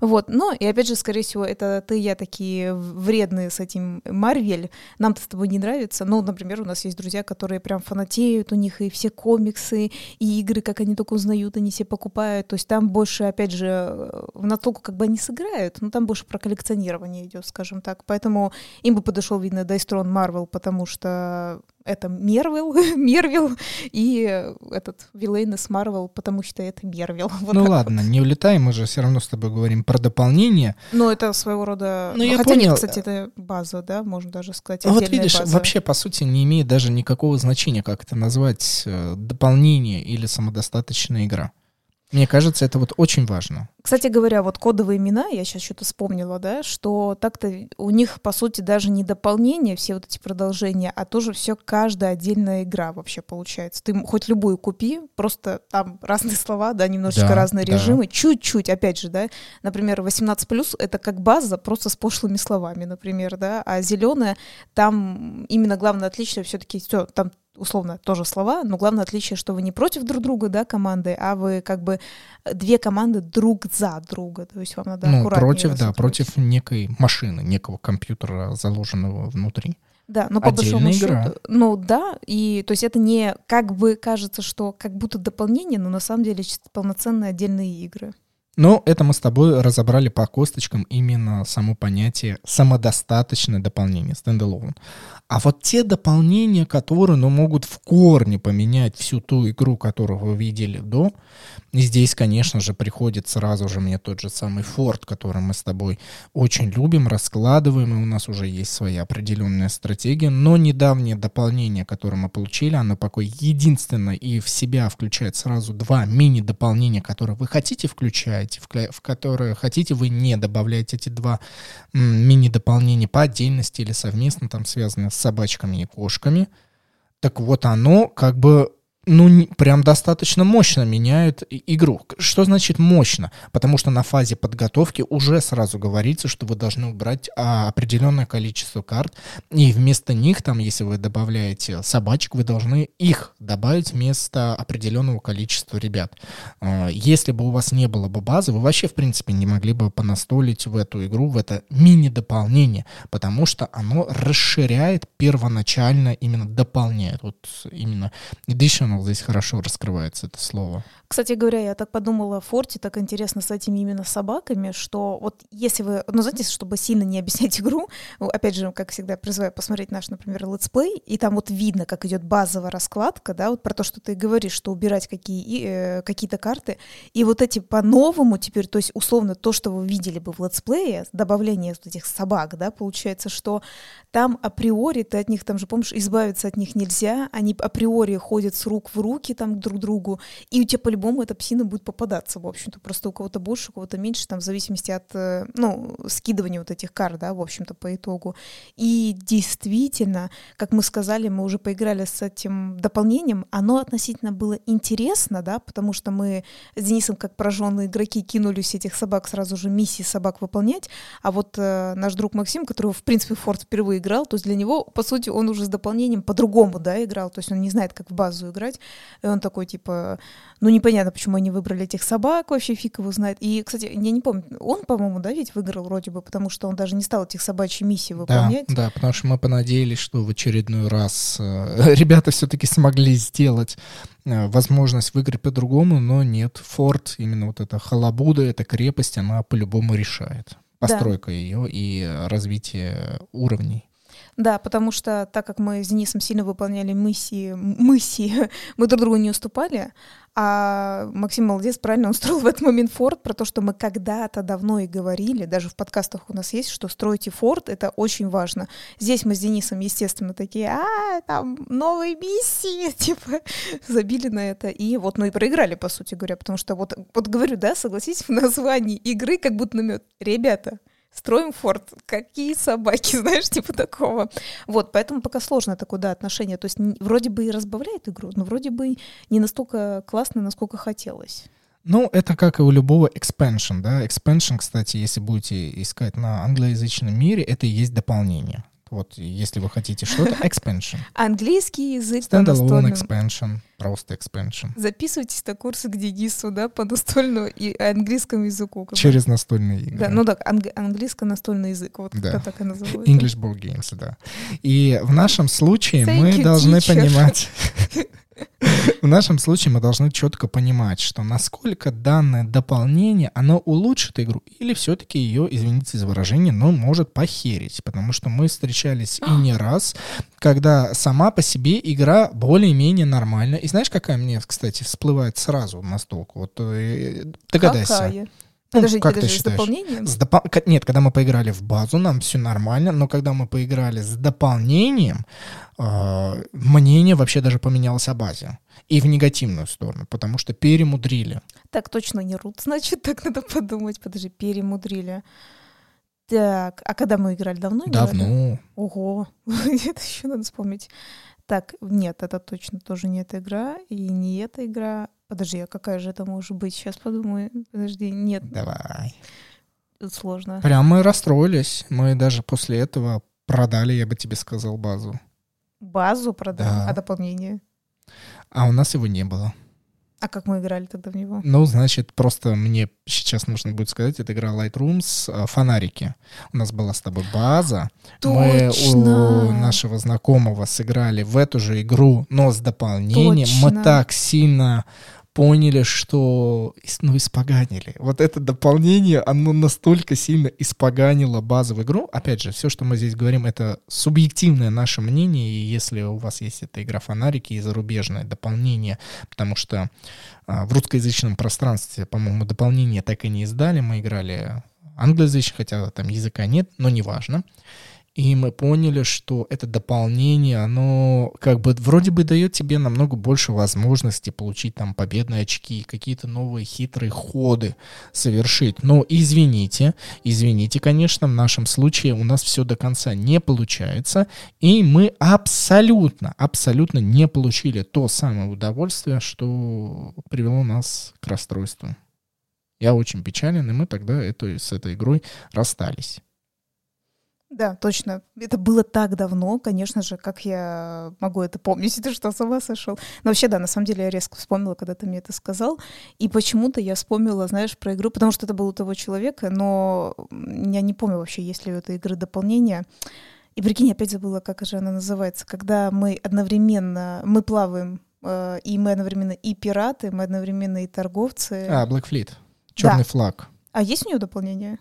Вот. Но, и опять же, скорее всего, это ты и я такие вредные с этим Марвель. Нам-то с тобой не нравится. Ну, например, у нас есть друзья, которые прям фанатеют, у них и все комиксы, и игры, как они только узнают, они все покупают. То есть там больше, опять же, в натолку как бы они сыграют, но там больше про коллекционирование идет скажем так. Поэтому им бы подошел, видно, Дайстрон Марвел, потому что это Мервил, [laughs] Мервил, и этот Вилейнес Марвел, потому что это Мервил. [laughs] Вот ну ладно, вот. не улетай, мы же все равно с тобой говорим про дополнение. Ну это своего рода... Ну, я Хотя понял. нет, кстати, это база, да, можно даже сказать, Вот видишь, база. вообще, по сути, не имеет даже никакого значения, как это назвать, э, дополнение или самодостаточная игра. Мне кажется, это вот очень важно. Кстати говоря, вот кодовые имена, я сейчас что-то вспомнила, да, что так-то у них, по сути, даже не дополнение, все вот эти продолжения, а тоже все каждая отдельная игра вообще получается. Ты хоть любую купи, просто там [laughs] разные слова, да, немножечко да, разные да. режимы, чуть-чуть, опять же, да, например, 18+, это как база, просто с пошлыми словами, например, да, а зеленая, там именно главное отличие все-таки все, там условно тоже слова, но главное отличие, что вы не против друг друга, да, команды, а вы как бы две команды друг за друга, то есть вам надо ну, против, да, против некой машины, некого компьютера, заложенного внутри. Да, но по большому Отдельная игра. счету, ну да, и то есть это не как бы кажется, что как будто дополнение, но на самом деле полноценные отдельные игры. Но это мы с тобой разобрали по косточкам именно само понятие самодостаточное дополнение, стендалон. А вот те дополнения, которые ну, могут в корне поменять всю ту игру, которую вы видели до, и здесь, конечно же, приходит сразу же мне тот же самый Форд, который мы с тобой очень любим, раскладываем, и у нас уже есть своя определенная стратегия, но недавнее дополнение, которое мы получили, оно такое единственное и в себя включает сразу два мини-дополнения, которые вы хотите включаете, вкля- в которые хотите вы не добавляете эти два мини-дополнения по отдельности или совместно, там связаны с собачками и кошками. Так вот, оно как бы ну, прям достаточно мощно меняет и- игру. Что значит мощно? Потому что на фазе подготовки уже сразу говорится, что вы должны убрать а, определенное количество карт, и вместо них, там, если вы добавляете собачек, вы должны их добавить вместо определенного количества ребят. А, Если бы у вас не было бы базы, вы вообще, в принципе, не могли бы понастолить в эту игру, в это мини-дополнение, потому что оно расширяет первоначально, именно дополняет. Вот именно additional здесь хорошо раскрывается это слово. Кстати говоря, я так подумала Форте, так интересно с этими именно собаками, что вот если вы, ну знаете, чтобы сильно не объяснять игру, ну, опять же, как всегда, призываю посмотреть наш, например, летсплей, и там вот видно, как идет базовая раскладка, да, вот про то, что ты говоришь, что убирать какие, э, какие-то карты, и вот эти по-новому теперь, то есть условно то, что вы видели бы в летсплее, добавление вот этих собак, да, получается, что там априори ты от них, там же, помнишь, избавиться от них нельзя, они априори ходят с рук в руки там друг к другу, и у тебя по-любому эта псина будет попадаться, в общем-то, просто у кого-то больше, у кого-то меньше, там, в зависимости от, э, ну, скидывания вот этих карт, да, в общем-то, по итогу. И действительно, как мы сказали, мы уже поиграли с этим дополнением, оно относительно было интересно, да, потому что мы с Денисом, как пораженные игроки, кинулись этих собак сразу же миссии собак выполнять, а вот э, наш друг Максим, который, в принципе, в Форт впервые играл, то есть для него, по сути, он уже с дополнением по-другому, да, играл, то есть он не знает, как в базу играть, и он такой, типа, ну, непонятно, почему они выбрали этих собак, вообще фиг его знает. И, кстати, я не помню, он, по-моему, да, ведь выиграл вроде бы, потому что он даже не стал этих собачьи миссии Да, выполнять. да, потому что мы понадеялись, что в очередной раз э, [laughs] ребята все-таки смогли сделать э, возможность выиграть по-другому, но нет. Форт, именно вот эта халабуда, эта крепость, она по-любому решает. Постройка ее и э, развитие уровней. Да, потому что так как мы с Денисом сильно выполняли миссии, миссии, [laughs] мы друг другу не уступали, а Максим молодец, правильно он строил в этот момент форт, про то, что мы когда-то давно и говорили, даже в подкастах у нас есть, что строите форт, это очень важно. Здесь мы с Денисом, естественно, такие, а, там новые миссии, [laughs] типа, забили на это, и вот, ну и проиграли, по сути говоря, потому что вот, вот говорю, да, согласитесь, в названии игры как будто намет. Ребята, строим форт. Какие собаки, [laughs] знаешь, типа такого. Вот, поэтому пока сложно такое, да, отношение. То есть вроде бы и разбавляет игру, но вроде бы не настолько классно, насколько хотелось. Ну, это как и у любого expansion, да. Expansion, кстати, если будете искать на англоязычном мире, это и есть дополнение. Вот, если вы хотите что-то, [laughs] expansion. Английский язык по Standalone настольному. expansion, просто expansion. Записывайтесь на курсы к Денису, да, по настольному и английскому языку. Через настольные игры. Да, ну так, анг- английско-настольный язык, вот Да. как так и называют. English Board Games, да. И в нашем случае Thank мы you, должны teacher. понимать... [laughs] В нашем случае мы должны четко понимать, что насколько данное дополнение, оно улучшит игру или все-таки ее, извините за выражение, но может похерить. Потому что мы встречались и не [gasps] раз, когда сама по себе игра более-менее нормальная. И знаешь, какая мне, кстати, всплывает сразу на столку? Вот э, догадайся. Какая? Ну, Подожди, как ты подожди, с считаешь? дополнением? С допол- Нет, когда мы поиграли в базу, нам все нормально, но когда мы поиграли с дополнением, э, мнение вообще даже поменялось о базе. И в негативную сторону, потому что перемудрили. Так точно не рут, [laughs] значит, так надо подумать. Подожди, перемудрили. Так, а когда мы играли? Давно играли? Давно. Ого, [laughs] это еще надо вспомнить. Так, нет, это точно тоже не эта игра, и не эта игра. Подожди, а какая же это может быть? Сейчас подумаю. Подожди, нет, Давай. тут сложно. Прям мы расстроились. Мы даже после этого продали, я бы тебе сказал, базу. Базу продаем, Да. а дополнение? А у нас его не было. А как мы играли тогда в него? Ну, значит, просто мне сейчас нужно будет сказать, это игра Lightrooms, а, фонарики. У нас была с тобой база. Мы Точно. у нашего знакомого сыграли в эту же игру, но с дополнением. Мы Точно. так сильно поняли, что ну, испоганили. Вот это дополнение, оно настолько сильно испоганило базовую игру. Опять же, все, что мы здесь говорим, это субъективное наше мнение, и если у вас есть эта игра фонарики и зарубежное дополнение, потому что а, в русскоязычном пространстве, по-моему, дополнение так и не издали, мы играли англоязычно, хотя там языка нет, но неважно. И мы поняли, что это дополнение, оно как бы вроде бы дает тебе намного больше возможностей получить там победные очки, какие-то новые хитрые ходы совершить. Но извините, извините, конечно, в нашем случае у нас все до конца не получается, и мы абсолютно, абсолютно не получили то самое удовольствие, что привело нас к расстройству. Я очень печален, и мы тогда эту, с этой игрой расстались. Да, точно. Это было так давно, конечно же, как я могу это помнить, [laughs] ты что, с ума сошел? Но вообще, да, на самом деле я резко вспомнила, когда ты мне это сказал, и почему-то я вспомнила, знаешь, про игру, потому что это был у того человека, но я не помню вообще, есть ли у этой игры дополнение. И прикинь, я опять забыла, как же она называется, когда мы одновременно, мы плаваем, э, и мы одновременно и пираты, мы одновременно и торговцы. А, Black Fleet. Черный флаг. А есть у нее дополнение?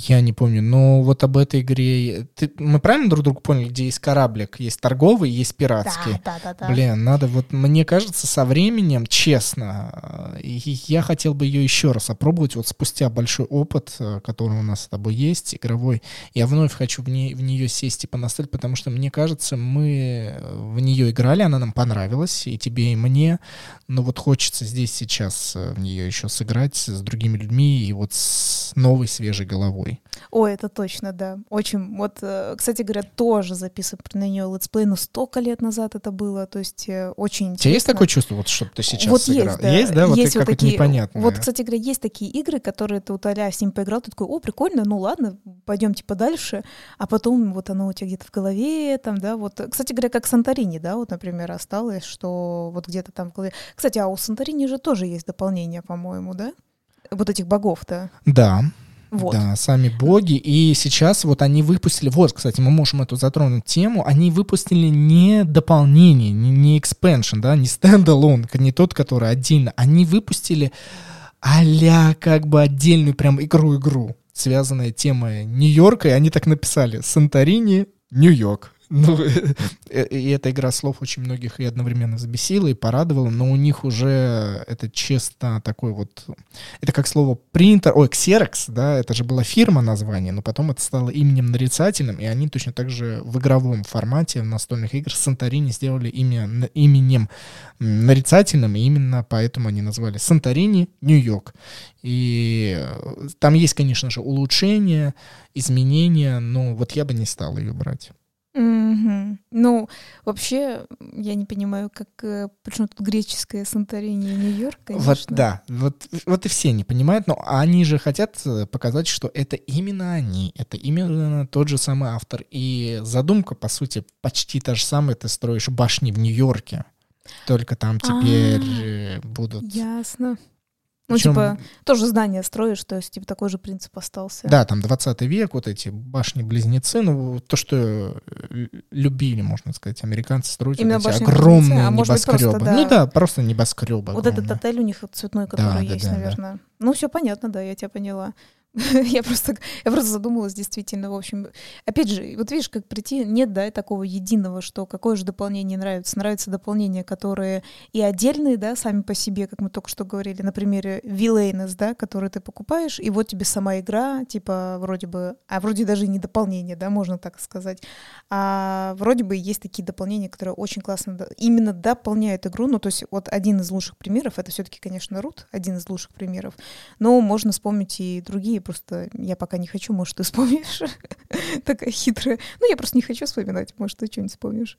Я не помню, но вот об этой игре... Ты, мы правильно друг друга поняли, где есть кораблик? Есть торговый, есть пиратский. Да, да, да, да. Блин, надо вот, мне кажется, со временем, честно, я хотел бы ее еще раз опробовать, вот спустя большой опыт, э, который у нас с тобой есть, игровой, я вновь хочу в, ней, в нее сесть и понастать, потому что, мне кажется, мы э, в нее играли, она нам понравилась, и тебе, и мне, но вот хочется здесь сейчас э, в нее еще сыграть с другими людьми и вот с новой свежей головой. Ой, это точно, да. Очень. Вот, э, кстати говоря, тоже записан на нее летсплей, но столько лет назад это было, то есть э, очень У тебя есть интересно. такое чувство, вот, что ты сейчас вот сыграл? есть, да. Есть, да? Вот есть вот такие, непонятно. Вот, кстати говоря, есть такие игры, которые ты вот а с ним поиграл, ты такой, о, прикольно, ну ладно, пойдем типа дальше, а потом вот оно у тебя где-то в голове, там, да, вот, кстати говоря, как Санторини, да, вот, например, осталось, что вот где-то там в голове. Кстати, а у Санторини же тоже есть дополнение, по-моему, да? Вот этих богов-то. Да, Вот. да, сами боги. И сейчас вот они выпустили, вот, кстати, мы можем эту затронуть тему, они выпустили не дополнение, не, не expansion, да, не стендалон, не тот, который отдельно. Они выпустили а как бы отдельную прям игру-игру, связанная тема Нью-Йорка, и они так написали «Санторини, Нью-Йорк». Ну, [laughs] э, и эта игра слов очень многих и одновременно взбесила, и порадовала, но у них уже это честно такой вот... Это как слово принтер, ой, Xerox, да, это же была фирма название, но потом это стало именем нарицательным, и они точно так же в игровом формате настольных игр Санторини сделали имя, именем нарицательным, и именно поэтому они назвали Санторини, Нью-Йорк. И э, там есть, конечно же, улучшения, изменения, но вот я бы не стал ее брать. Мгм. Ну, вообще, я не понимаю, как э, почему тут греческое Санторини и Нью-Йорк, конечно. Вот да, вот, вот и все не понимают, но они же хотят э, показать, что это именно они, это именно тот же самый автор. И задумка, по сути, почти та же самая, ты строишь башни в Нью-Йорке, только там теперь А, э, будут... Ясно. Ну, Причем- типа, тоже здание строишь, то есть, типа, такой же принцип остался. Да, там 20 век, вот эти башни-близнецы, ну, то, что э, любили, можно сказать, американцы строить Именно вот эти башни-близнецы, огромные а быть, просто, небоскребы. да. Ну да, просто небоскребы. Вот этот огромные. отель у них цветной, Да, который да, есть, да, да. наверное. Ну, все понятно, да, я тебя поняла. [laughs] Я просто, я просто задумалась, действительно, в общем. Опять же, вот видишь, как прийти, нет, да, такого единого, что какое же дополнение нравится. Нравятся дополнения, которые и отдельные, да, сами по себе, как мы только что говорили, на примере Villainous, да, который ты покупаешь, и вот тебе сама игра, типа, вроде бы, а вроде даже и не дополнение, да, можно так сказать. А вроде бы есть такие дополнения, которые очень классно именно дополняют игру. Ну, то есть вот один из лучших примеров, это все-таки, конечно, Рут, один из лучших примеров. Но можно вспомнить и другие, просто я пока не хочу, может, ты вспомнишь. [laughs] Такая хитрая. Ну, я просто не хочу вспоминать, может, ты что-нибудь вспомнишь.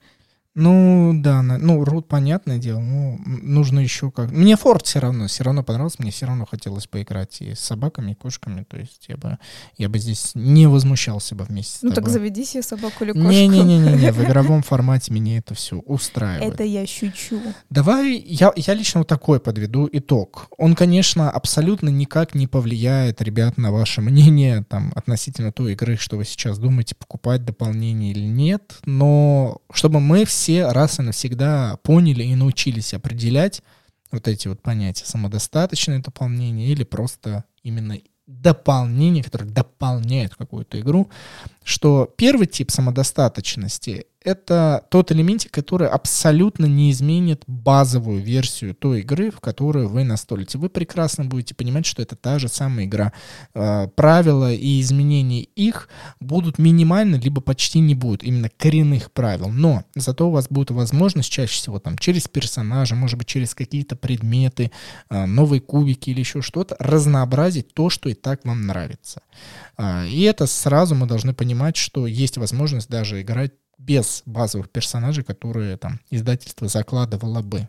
Ну, да, ну, рут, понятное дело, ну, нужно еще как... Мне форт все равно, все равно понравился, мне все равно хотелось поиграть и с собаками, и кошками, то есть я бы, я бы здесь не возмущался бы вместе с Ну так тобой. заведи себе собаку или кошку. Не-не-не, в [laughs] игровом формате меня это все устраивает. Это я щучу. Давай я, я лично вот такой подведу итог. Он, конечно, абсолютно никак не повлияет, ребят, на ваше мнение там, относительно той игры, что вы сейчас думаете, покупать дополнение или нет. Но чтобы мы все раз и навсегда поняли и научились определять вот эти вот понятия самодостаточное дополнение или просто именно дополнение, которое дополняет какую-то игру, что первый тип самодостаточности — это тот элементик, который абсолютно не изменит базовую версию той игры, в которую вы настолите. Вы прекрасно будете понимать, что это та же самая игра. Э, Правила и изменения их будут минимальны, либо почти не будут, именно коренных правил. Но зато у вас будет возможность чаще всего там через персонажа, может быть, через какие-то предметы, э, новые кубики или еще что-то, разнообразить то, что и так вам нравится. А, И это сразу мы должны понимать, что есть возможность даже играть без базовых персонажей, которые там издательство закладывало бы.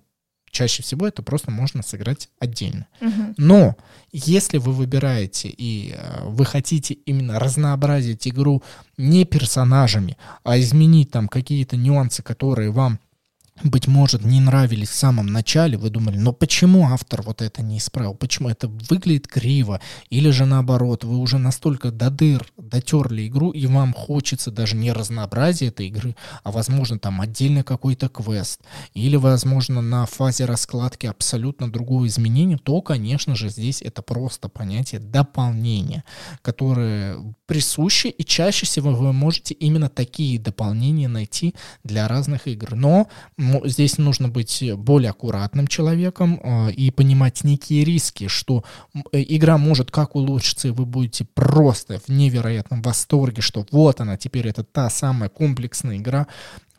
Чаще всего это просто можно сыграть отдельно. Мгм. Но если вы выбираете и э, вы хотите именно разнообразить игру не персонажами, а изменить там какие-то нюансы, которые вам быть может, не нравились в самом начале, вы думали, но почему автор вот это не исправил, почему это выглядит криво, или же наоборот, вы уже настолько до дыр дотерли игру, и вам хочется даже не разнообразия этой игры, а возможно там отдельный какой-то квест, или возможно на фазе раскладки абсолютно другое изменение, то, конечно же, здесь это просто понятие дополнения, которое присуще, и чаще всего вы можете именно такие дополнения найти для разных игр. Но здесь нужно быть более аккуратным человеком э, и понимать некие риски, что э, игра может как улучшиться, и вы будете просто в невероятном восторге, что вот она, теперь это та самая комплексная игра,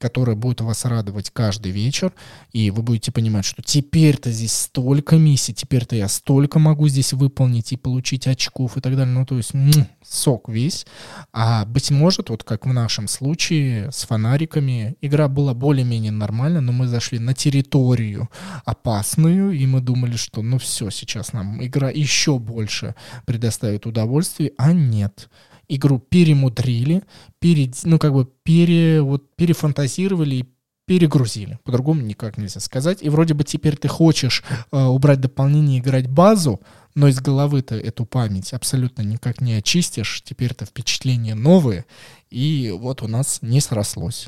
которая будет вас радовать каждый вечер, и вы будете понимать, что теперь-то здесь столько миссий, теперь-то я столько могу здесь выполнить и получить очков и так далее. Ну, то есть м, сок весь. А быть может, вот как в нашем случае с фонариками, игра была более-менее нормальная, но мы зашли на территорию опасную, и мы думали, что ну все, сейчас нам игра еще больше предоставит удовольствие, а нет игру перемудрили, пере, ну как бы пере, вот, перефантазировали и перегрузили. По-другому никак нельзя сказать. И вроде бы теперь ты хочешь э, убрать дополнение и играть базу, но из головы-то эту память абсолютно никак не очистишь. Теперь-то впечатления новые. И вот у нас не срослось.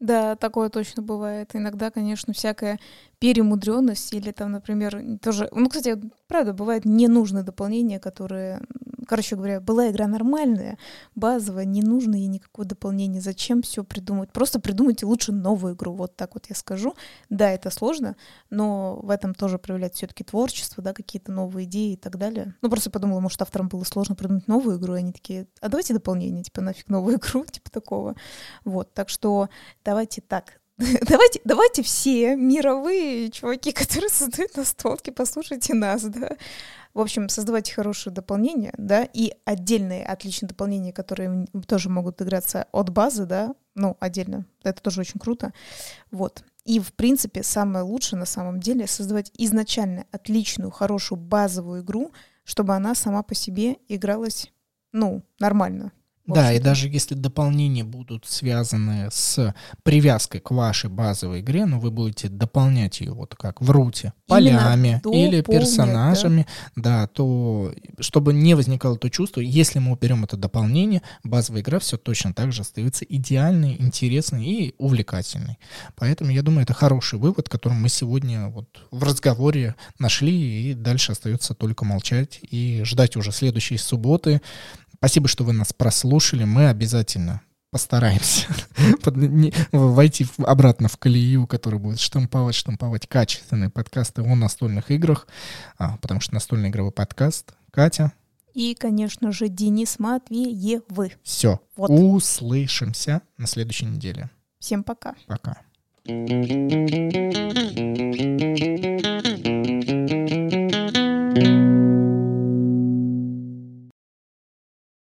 Да, такое точно бывает. Иногда, конечно, всякая перемудренность или там, например, тоже... Ну, кстати, правда, бывает ненужные дополнения, которые... Короче говоря, была игра нормальная, базовая, не нужно ей никакого дополнения. Зачем все придумывать? Просто придумайте лучше новую игру, вот так вот я скажу. Да, это сложно, но в этом тоже проявляется все-таки творчество, да, какие-то новые идеи и так далее. Ну, просто подумала, может, авторам было сложно придумать новую игру, и они такие, а давайте дополнение, типа, нафиг новую [laughs] игру, типа такого. Вот, так что давайте так, [laughs] Давайте, давайте все мировые чуваки, [laughs] которые создают настолки, послушайте нас, да. В общем, создавайте хорошее дополнение, да, и отдельные отличные дополнения, которые тоже могут играться от базы, да, ну, отдельно. Это тоже очень круто. Вот. И, в принципе, самое лучшее на самом деле создавать изначально отличную, хорошую базовую игру, чтобы она сама по себе игралась, ну, нормально. Да, и даже если дополнения будут связаны с привязкой к вашей базовой игре, но вы будете дополнять ее вот как в руте, полями или дополнять, да. персонажами, да. то чтобы не возникало то чувство, если мы уберем это дополнение, базовая игра все точно так же остается идеальной, интересной и увлекательной. Поэтому я думаю, это хороший вывод, который мы сегодня вот в разговоре нашли, и дальше остается только молчать и ждать уже следующей субботы. Спасибо, что вы нас прослушали. Мы обязательно постараемся [laughs] под- не- войти в- обратно в колею, которая будет штамповать, штамповать качественные подкасты о настольных играх, а, потому что настольный игровой подкаст. Катя, И, конечно же, Денис Матвеев. все. Вот. Услышимся на следующей неделе. Всем пока. Пока.